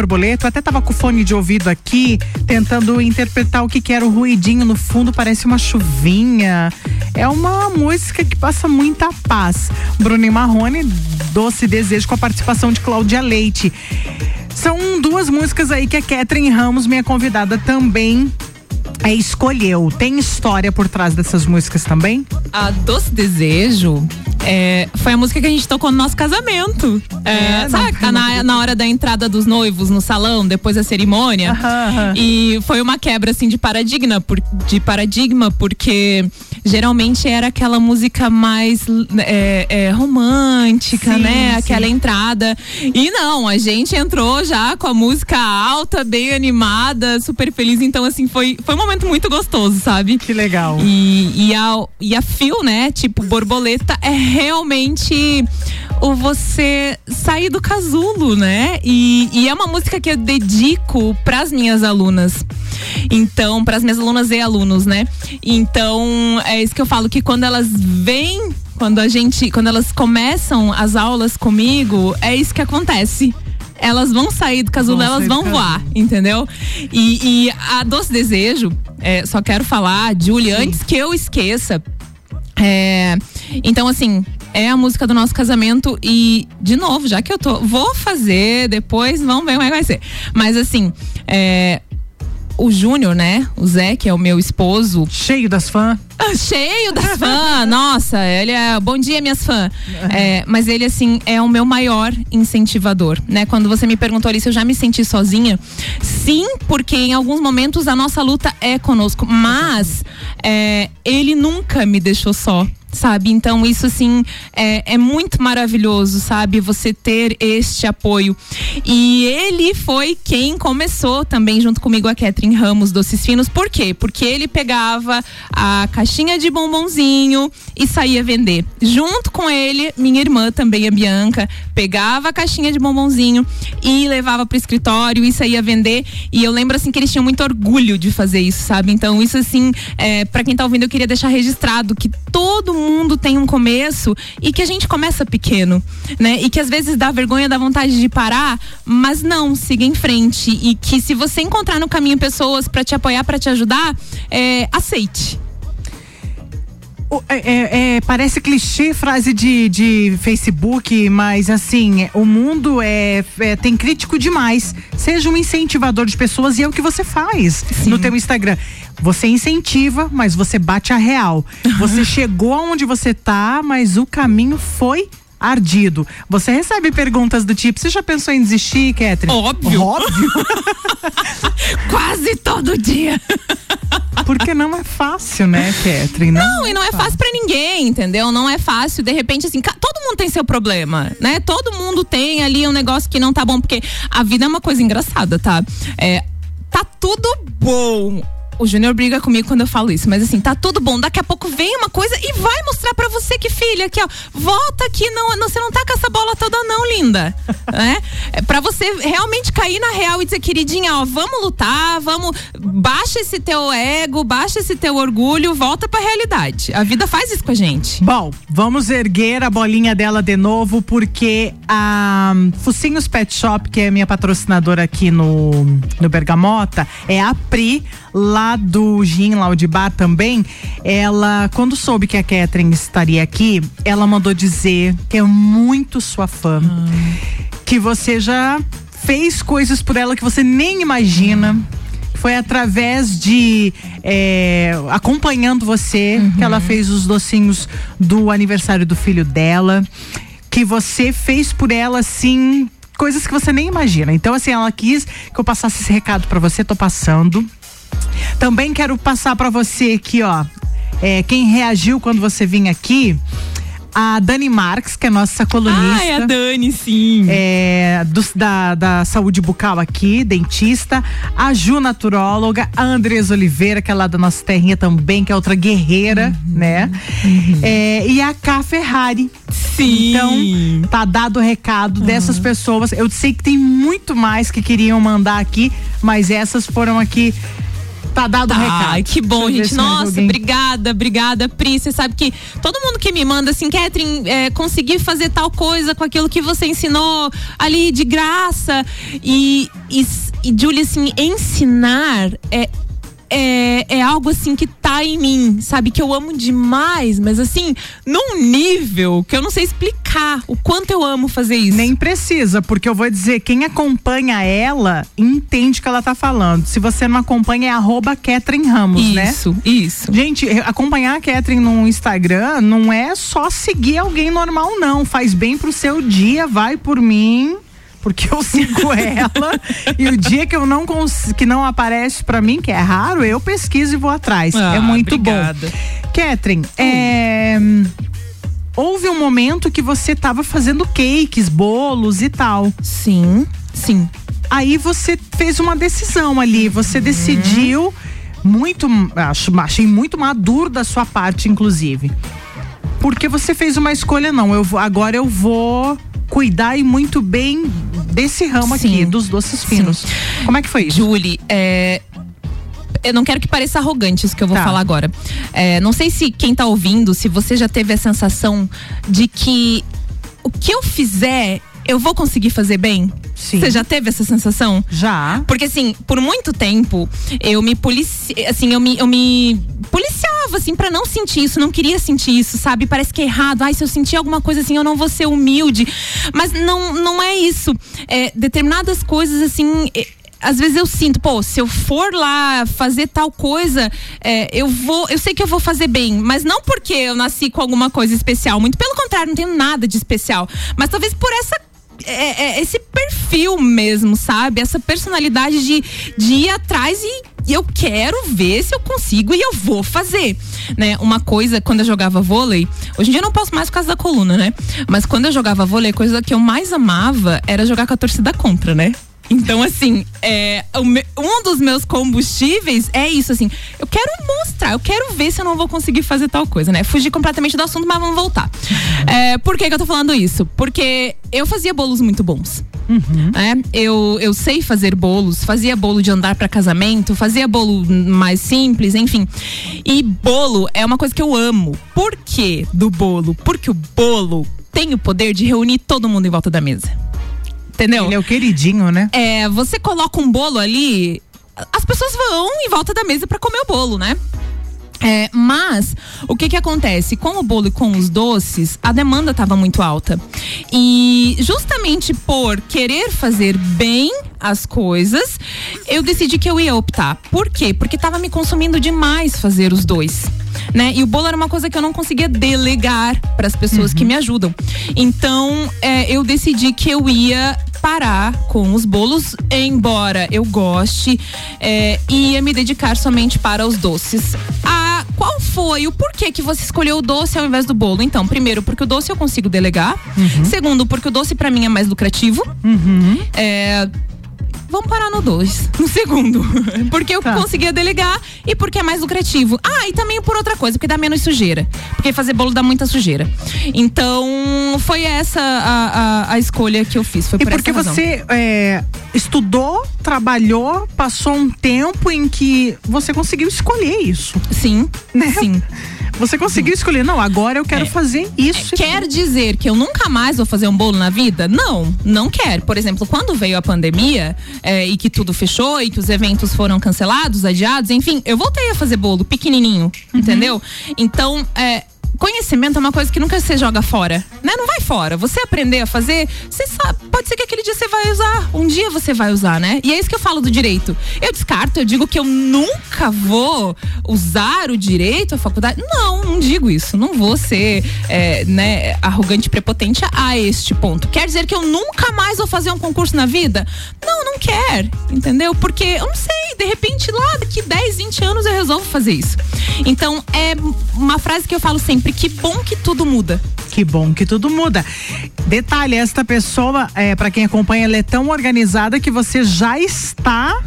Borboleta, eu até tava com o fone de ouvido aqui, tentando interpretar o que, que era o ruidinho no fundo, parece uma chuvinha. É uma música que passa muita paz. Bruno Marrone, Doce Desejo, com a participação de Cláudia Leite. São duas músicas aí que a Catherine Ramos, minha convidada, também é, escolheu. Tem história por trás dessas músicas também? A Doce Desejo é, foi a música que a gente tocou no nosso casamento. É, É, sabe, não- na, na hora da entrada dos noivos no salão, depois da cerimônia. E foi uma quebra assim de paradigma, por- de paradigma, porque geralmente era aquela música mais é, é, romântica, Sim, né? sim. Aquela entrada. E não, a gente entrou já com a música alta, bem animada, super feliz. Então, assim, foi, foi um momento muito gostoso, sabe? Que legal. E, e, a, e a fio, né? Tipo, borboleta é realmente o você sair do casulo, né? E, e é uma música que eu dedico pras minhas alunas. Então, pras minhas alunas e alunos, né? Então, é isso que eu falo que quando elas vêm, quando a gente, quando elas começam as aulas comigo, é isso que acontece. Elas vão sair do casulo, elas vão voar, entendeu? E, e a Doce Desejo, é, só quero falar, Julie, antes que eu esqueça. é, então, assim, é a música do nosso casamento e, de novo, já que eu tô. Vou fazer, depois vamos ver como é que vai ser. Mas, assim, é, o Júnior, né? O Zé, que é o meu esposo. Cheio das fãs. Cheio das fãs. Nossa, ele é. Bom dia, minhas fãs. É, mas ele, assim, é o meu maior incentivador, né? Quando você me perguntou ali se eu já me senti sozinha. Sim, porque em alguns momentos a nossa luta é conosco. Mas é, ele nunca me deixou só sabe? Então isso assim é, é muito maravilhoso, sabe? Você ter este apoio. E ele foi quem começou também junto comigo a Catherine Ramos Doces Finos. Por quê? Porque ele pegava a caixinha de bombonzinho e saía vender. Junto com ele, minha irmã também, a Bianca, pegava a caixinha de bombonzinho e levava pro escritório e saía vender. E eu lembro assim que eles tinham muito orgulho de fazer isso, sabe? Então isso assim, é, para quem tá ouvindo, eu queria deixar registrado que todo mundo tem um começo e que a gente começa pequeno, né? E que às vezes dá vergonha, dá vontade de parar, mas não, siga em frente e que se você encontrar no caminho pessoas para te apoiar, para te ajudar, é, aceite. É- é- é, parece clichê frase de, de Facebook, mas assim, é, o mundo é, é- tem crítico demais. Seja um incentivador de pessoas e é o que você faz no teu Instagram. Você incentiva, mas você bate a real. Você chegou aonde você tá, mas o caminho foi ardido. Você recebe perguntas do tipo: você já pensou em desistir, Catherine? Óbvio. Óbvio. Quase todo dia. Não é fácil, né, Catherine? Não, e não é fácil pra ninguém, entendeu? Não é fácil, de repente, assim, todo mundo tem seu problema, né? Todo mundo tem ali um negócio que não tá bom, porque a vida é uma coisa engraçada, tá? É, tá tudo bom. O Júnior briga comigo quando eu falo isso, mas assim, tá tudo bom. Daqui a pouco vem uma coisa e vai mostrar pra você que, filha, aqui, ó, volta aqui, não, não, você não tá com essa bola toda, não, linda. né? É pra você realmente cair na real e dizer, queridinha, ó, vamos lutar, vamos. Baixa esse teu ego, baixa esse teu orgulho, volta pra realidade. A vida faz isso com a gente. Bom, vamos erguer a bolinha dela de novo, porque a Focinhos Pet Shop, que é minha patrocinadora aqui no, no Bergamota, é a Pri, lá do Gin Laudibar também. Ela, quando soube que a Catherine estaria aqui, ela mandou dizer que é muito sua fã. Que você já fez coisas por ela que você nem imagina. Foi através de é, acompanhando você que ela fez os docinhos do aniversário do filho dela, que você fez por ela assim coisas que você nem imagina. Então assim, ela quis que eu passasse esse recado pra você, tô passando. Também quero passar pra você aqui, ó, é, quem reagiu quando você vinha aqui. A Dani Marques, que é nossa colunista. Ai, a Dani, sim. É, dos- da, da saúde bucal aqui, dentista. A Ju, naturóloga. A Andresa Oliveira, que é lá da nossa terrinha também, que é outra guerreira, né? É, e a K Ferrari. Sim. Então, tá dado o recado dessas pessoas. Eu sei que tem muito mais que queriam mandar aqui, mas essas foram aqui. Tá dado o recado. Ai, que bom, gente. Nossa, obrigada, obrigada, Pri. Você sabe que todo mundo que me manda assim, Catherine, é, consegui fazer tal coisa com aquilo que você ensinou ali de graça. E, e, e Julia, assim, ensinar é. É, é algo assim que tá em mim, sabe? Que eu amo demais, mas assim, num nível que eu não sei explicar o quanto eu amo fazer isso. Nem precisa, porque eu vou dizer, quem acompanha ela entende o que ela tá falando. Se você não acompanha, é arroba Catherine Ramos, né? Isso, isso. Gente, acompanhar a Catherine no Instagram não é só seguir alguém normal, não. Faz bem pro seu dia, vai por mim. Porque eu sigo ela e o dia que eu não que não aparece pra mim, que é raro, eu pesquiso e vou atrás. Ah, é muito obrigada. bom. Catherine, é, houve um momento que você tava fazendo cakes, bolos e tal. Sim, sim. Aí você fez uma decisão ali, você Uhum. decidiu muito, acho, achei muito maduro da sua parte, inclusive. Porque você fez uma escolha, não. Eu vou, agora eu vou cuidar e muito bem desse ramo aqui, dos doces finos. Como é que foi isso? Julie, é, eu não quero que pareça arrogante isso que eu vou Tá. falar agora. É, não sei se quem tá ouvindo, se você já teve a sensação de que o que eu fizer, eu vou conseguir fazer bem. Sim. Você já teve essa sensação? Já. Porque assim, por muito tempo, eu me polici... assim, eu me, eu me policiava, assim, pra não sentir isso, não queria sentir isso, sabe? Parece que é errado. Ai, se eu sentir alguma coisa assim, eu não vou ser humilde. Mas não, não é isso. É, determinadas coisas, assim. é, às vezes eu sinto, pô, se eu for lá fazer tal coisa, é, eu vou, eu sei que eu vou fazer bem, mas não porque eu nasci com alguma coisa especial, muito pelo contrário, não tenho nada de especial, mas talvez por essa é, é, esse perfil mesmo, sabe? Essa personalidade de, de ir atrás e, e eu quero ver se eu consigo e eu vou fazer, né? Uma coisa, quando eu jogava vôlei, hoje em dia eu não posso mais por causa da coluna, né? Mas quando eu jogava vôlei, a coisa que eu mais amava era jogar com a torcida contra, né? Então, assim, é, um dos meus combustíveis é isso, assim. Eu quero mostrar, eu quero ver se eu não vou conseguir fazer tal coisa, né? Fugir completamente do assunto, mas vamos voltar. É, por que, que eu tô falando isso? Porque eu fazia bolos muito bons. né? Eu, eu sei fazer bolos, fazia bolo de andar para casamento, fazia bolo mais simples, enfim. E bolo é uma coisa que eu amo. Por que do bolo? Porque o bolo tem o poder de reunir todo mundo em volta da mesa. Entendeu? Ele é o queridinho, né? É, você coloca um bolo ali, as pessoas vão em volta da mesa para comer o bolo, né? É, mas o que que acontece? Com o bolo e com os doces a demanda estava muito alta. E justamente por querer fazer bem as coisas eu decidi que eu ia optar. Por quê? Porque estava me consumindo demais fazer os dois né? E o bolo era uma coisa que eu não conseguia delegar para as pessoas que me ajudam. Então é, eu decidi que eu ia parar com os bolos, embora eu goste, é, ia me dedicar somente para os doces. Ah, qual foi o porquê que você escolheu o doce ao invés do bolo? Então, primeiro, porque o doce eu consigo delegar. Segundo, porque o doce para mim é mais lucrativo. É, Vamos parar no dois, no segundo. Porque eu conseguia delegar e porque é mais lucrativo. Ah, e também por outra coisa, porque dá menos sujeira. Porque fazer bolo dá muita sujeira. Então, foi essa a, a, a escolha que eu fiz. Foi E por porque essa razão. você é, estudou, trabalhou, passou um tempo em que você conseguiu escolher isso. Sim, né? sim. Você conseguiu escolher, não, agora eu quero fazer isso. É, Quer dizer que eu nunca mais vou fazer um bolo na vida? Não, não quero. Por exemplo, quando veio a pandemia é, e que tudo fechou e que os eventos foram cancelados, adiados, enfim, eu voltei a fazer bolo pequenininho, entendeu? Então, é, Conhecimento é uma coisa que nunca você joga fora, né? Não vai fora. Você aprender a fazer, você sabe, pode ser que aquele dia você vai usar, um dia você vai usar, né? E é isso que eu falo do direito. Eu descarto, eu digo que eu nunca vou usar o direito, a faculdade. Não, não digo isso. Não vou ser, é, né, arrogante e prepotente a este ponto. Quer dizer que eu nunca mais vou fazer um concurso na vida? Não, não quer, entendeu? Porque eu não sei, de repente lá daqui 10, 20 anos eu resolvo fazer isso. Então é uma frase que eu falo sempre: que bom que tudo muda. Que bom que tudo muda. Detalhe, esta pessoa, é, para quem acompanha, ela é tão organizada que você já está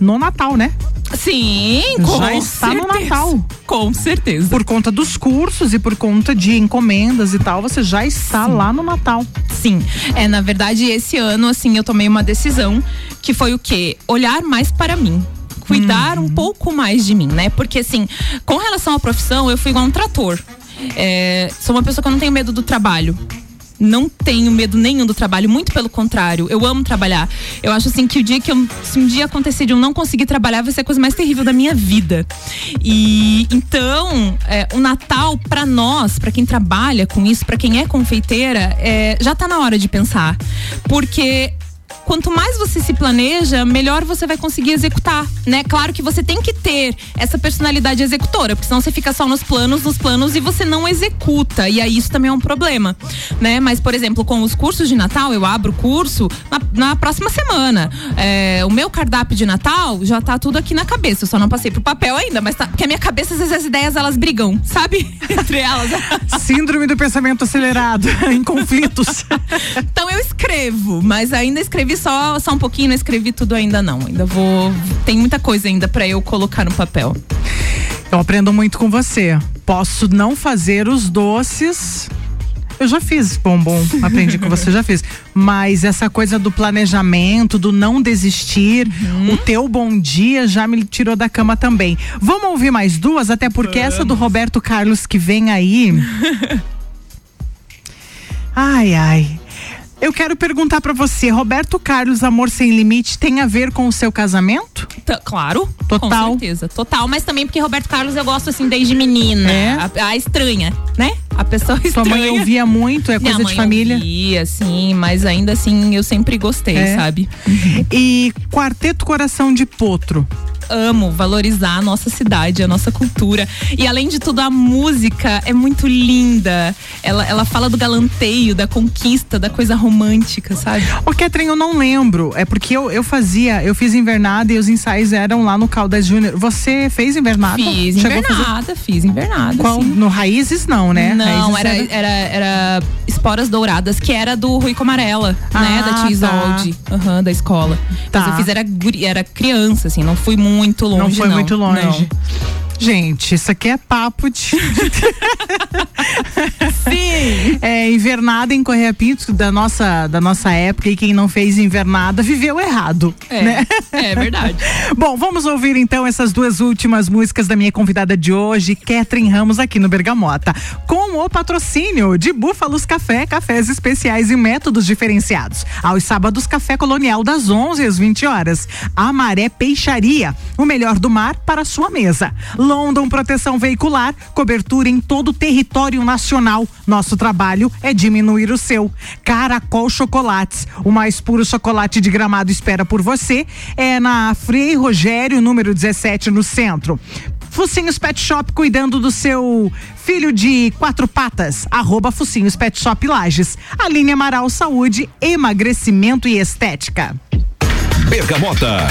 no Natal, né? Sim, com já está no certeza. Natal. Com certeza. Por conta dos cursos e por conta de encomendas e tal, você já está lá no Natal. Sim. É, na verdade, esse ano, assim, eu tomei uma decisão que foi o quê? Olhar mais para mim. Cuidar um pouco mais de mim, né? Porque, assim, com relação à profissão, eu fui igual um trator. É, sou uma pessoa que eu não tenho medo do trabalho. Não tenho medo nenhum do trabalho, muito pelo contrário. Eu amo trabalhar. Eu acho assim que o dia que eu, se um dia acontecer de eu não conseguir trabalhar, vai ser a coisa mais terrível da minha vida. E então, é, o Natal para nós, para quem trabalha com isso, para quem é confeiteira, é, já tá na hora de pensar, porque quanto mais você se planeja, melhor você vai conseguir executar, né? Claro que você tem que ter essa personalidade executora, porque senão você fica só nos planos, nos planos e você não executa. E aí isso também é um problema, né? Mas, por exemplo, com os cursos de Natal, eu abro o curso na, na próxima semana. É, o meu cardápio de Natal já tá tudo aqui na cabeça. Eu só não passei pro papel ainda, mas tá. Porque a minha cabeça, às vezes, as ideias elas brigam, sabe? Entre elas. Síndrome do pensamento acelerado, em conflitos. Então eu escrevo, mas ainda escrevi só, só um pouquinho, não escrevi tudo ainda não. Ainda vou. Tem muita coisa ainda pra eu colocar no papel. Eu aprendo muito com você. Posso não fazer os doces. Eu já fiz bombom, aprendi com você, já fiz. Mas essa coisa do planejamento, do não desistir, o teu bom dia já me tirou da cama também. Vamos ouvir mais duas, até porque essa do Roberto Carlos que vem aí. Ai, ai. Eu quero perguntar pra você, Roberto Carlos, Amor Sem Limite, tem a ver com o seu casamento? Tá, claro. Total. Com certeza. Total, mas também porque Roberto Carlos eu gosto assim desde menina. A, a estranha, né? A pessoa estranha. Sua mãe ouvia muito, é coisa de família. Ouvia, sim, mas ainda assim eu sempre gostei, É. sabe? E Quarteto Coração de Potro. Amo valorizar a nossa cidade, a nossa cultura. E além de tudo, a música é muito linda. Ela, ela fala do galanteio, da conquista, da coisa romântica, sabe? Ô, Catherine, eu não lembro. É porque eu, eu fazia, eu fiz invernada e os ensaios eram lá no Caldas Júnior. Você fez invernada? Fiz Chegou invernada, fiz invernada. Qual? sim. No Raízes, não, né? Não, Raízes era, era, era Esporas Douradas, que era do Rui Comarela, né? Ah, Da Tia tá. Isolde, aham, da escola. Tá. Mas eu fiz, era, era criança, assim, não fui muito longe, Não não. foi muito longe. Não. Gente, isso aqui é papo de. Sim! É, invernada em Correia Pinto, da nossa, da nossa época, e quem não fez invernada viveu errado. É, né? é verdade. Bom, vamos ouvir então essas duas últimas músicas da minha convidada de hoje, Catherine Ramos, aqui no Bergamota. Com o patrocínio de Búfalos Café, cafés especiais e métodos diferenciados. Aos sábados, Café Colonial das 11 às 20 horas. Amaré Peixaria, o melhor do mar para a sua mesa. London Proteção Veicular, cobertura em todo o território nacional. Nosso trabalho é diminuir o seu. Caracol Chocolates, o mais puro chocolate de gramado espera por você. É na Frei Rogério, número 17, no centro. Focinhos Pet Shop cuidando do seu filho de quatro patas, arroba Focinhos Pet Shop Lages. Aline Amaral Saúde, emagrecimento e estética. Bergamota.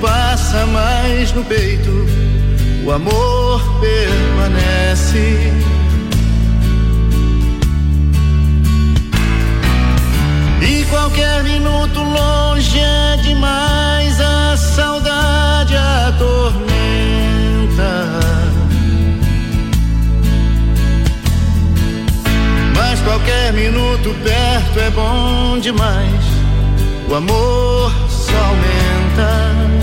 Passa mais no peito, o amor permanece. E qualquer minuto longe é demais, a saudade atormenta. Mas qualquer minuto perto é bom demais, o amor só aumenta.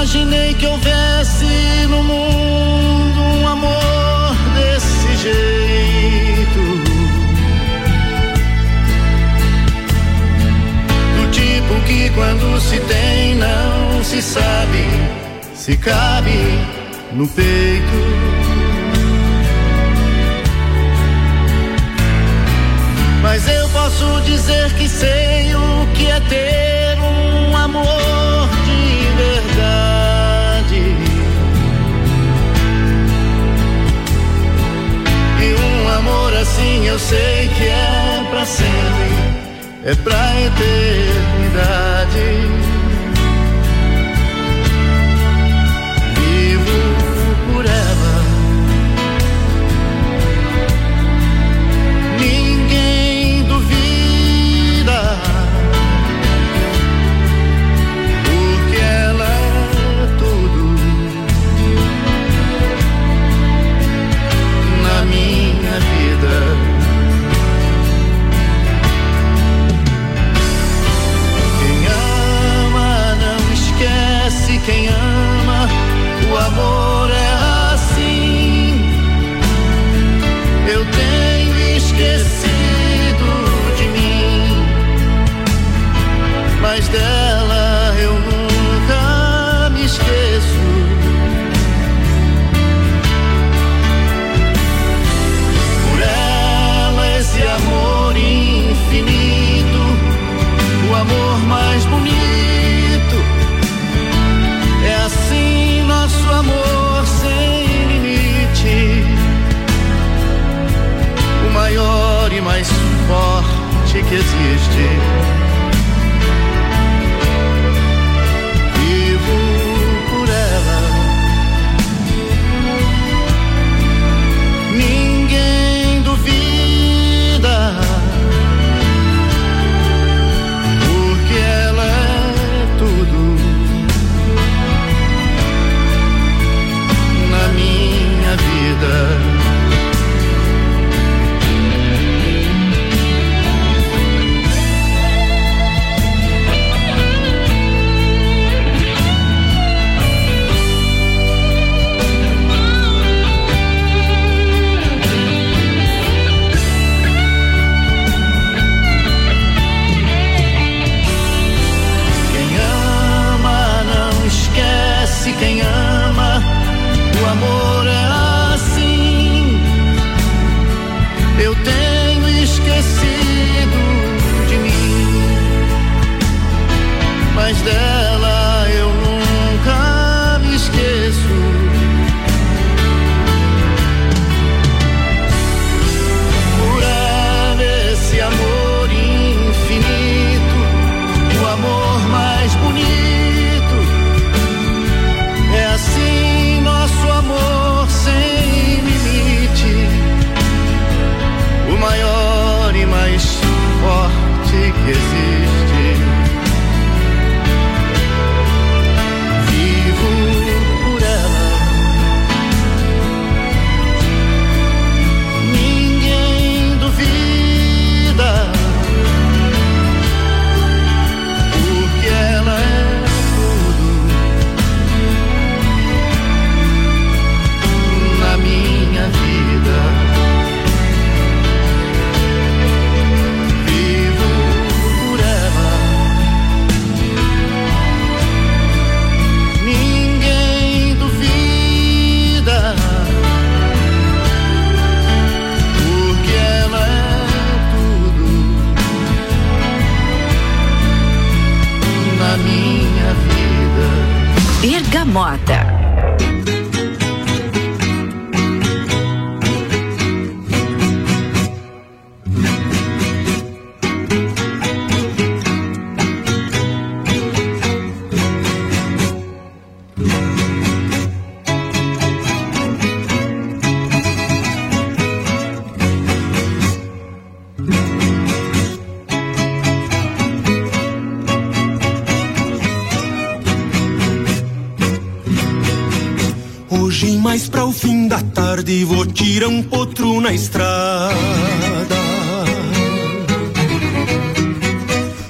imaginei que houvesse no mundo um amor desse jeito. Do tipo que quando se tem não se sabe se cabe no peito. é pra eternidade. Vou tirar um potro na estrada.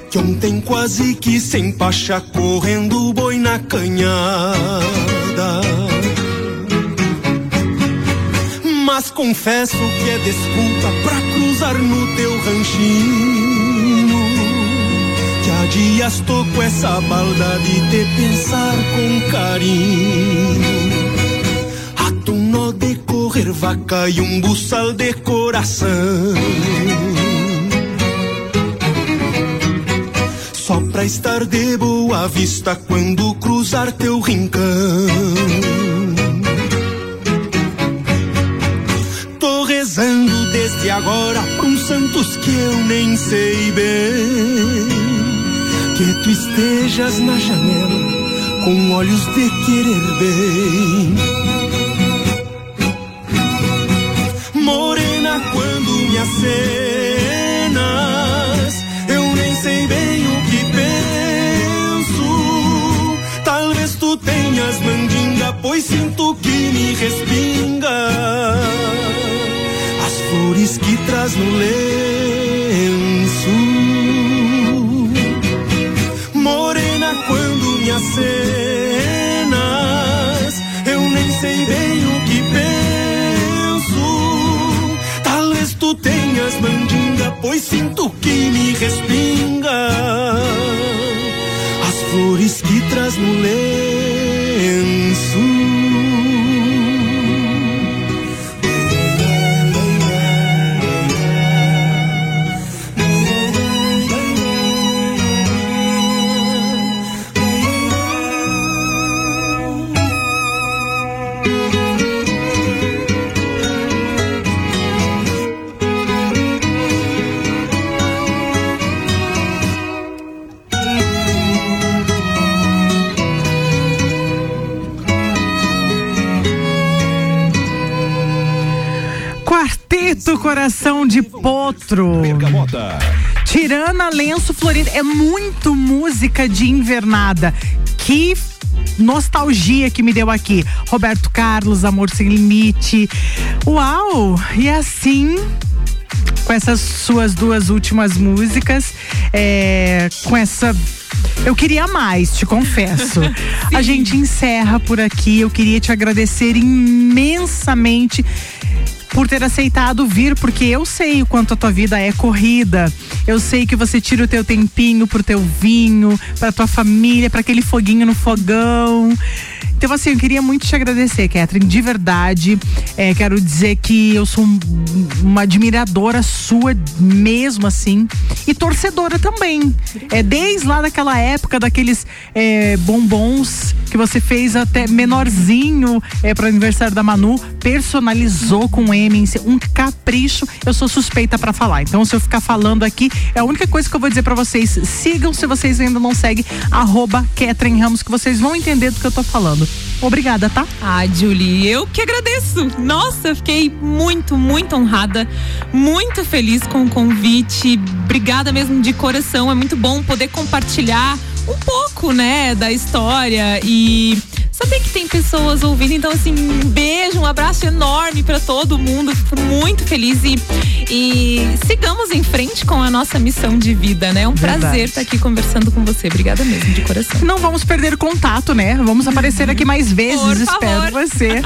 Que ontem quase que sem pacha correndo boi na canhada. Mas confesso que é desculpa pra cruzar no teu ranchinho. Que há dias tô com essa balda de te pensar com carinho. Um correr vaca e um buçal de coração. Só pra estar de boa vista quando cruzar teu rincão. Tô rezando desde agora pra uns santos que eu nem sei bem. Que tu estejas na janela com olhos de querer bem. Acenas, eu nem sei bem o que penso. Talvez tu tenhas mandinga, pois sinto que me respinga as flores que traz no lenço. Morena, quando me acenas, eu nem sei bem tu tenhas mandinga, pois sinto que me respinga as flores que traz no lenço. Coração de Potro. Tirana Lenço Florido. É muito música de invernada. Que nostalgia que me deu aqui. Roberto Carlos, Amor Sem Limite. Uau! E assim com essas suas duas últimas músicas, é, com essa. Eu queria mais, te confesso. A gente encerra por aqui. Eu queria te agradecer imensamente por ter aceitado vir, porque eu sei o quanto a tua vida é corrida. Eu sei que você tira o teu tempinho pro teu vinho, pra tua família, para aquele foguinho no fogão. Então, assim, eu queria muito te agradecer, Catherine, de verdade. É, quero dizer que eu sou um- uma admiradora sua, mesmo assim, e torcedora também. É, desde lá daquela época, daqueles é, bombons que você fez até menorzinho é, para aniversário da Manu, personalizou com M, um capricho. Eu sou suspeita para falar. Então, se eu ficar falando aqui, é a única coisa que eu vou dizer para vocês. Sigam se vocês ainda não seguem, arroba Catherine Ramos, que vocês vão entender do que eu tô falando. Obrigada, tá? Ah, Julie, eu que agradeço. Nossa, eu fiquei muito, muito honrada, muito feliz com o convite. Obrigada mesmo de coração. É muito bom poder compartilhar um pouco, né, da história e saber que tem pessoas ouvindo. Então, assim, um beijo, um abraço enorme para todo mundo. Fico muito feliz e, e sigamos em frente com a nossa missão de vida, né? É um Verdade. prazer estar aqui conversando com você. Obrigada mesmo, de coração. Não vamos perder contato, né? Vamos aparecer aqui mais vezes, Por espero favor. você.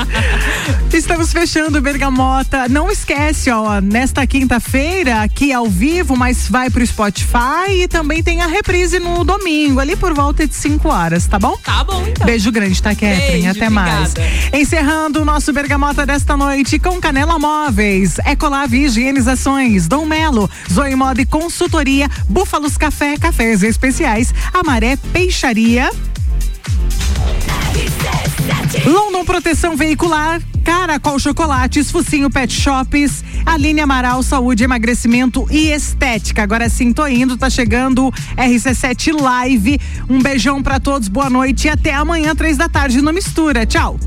Estamos fechando o Bergamota. Não esquece, ó, nesta quinta-feira, aqui ao vivo, mas vai pro Spotify e também tem a reprise no domingo, ali por volta de 5 horas, tá bom? Tá bom, então. Beijo grande, tá, Catherine? Até mais. obrigada. Encerrando o nosso Bergamota desta noite com Canela Móveis, Ecolave Higienizações, Dom Melo, Zoe Moda e Consultoria, Búfalos Café, Cafés Especiais, Amaré Peixaria. London Proteção Veicular, Caracol Chocolates, Focinho Pet Shops, Aline Amaral Saúde, Emagrecimento e Estética. Agora sim, tô indo, tá chegando o RC7 Live. Um beijão pra todos, boa noite e até amanhã, três da tarde no Mistura. Tchau.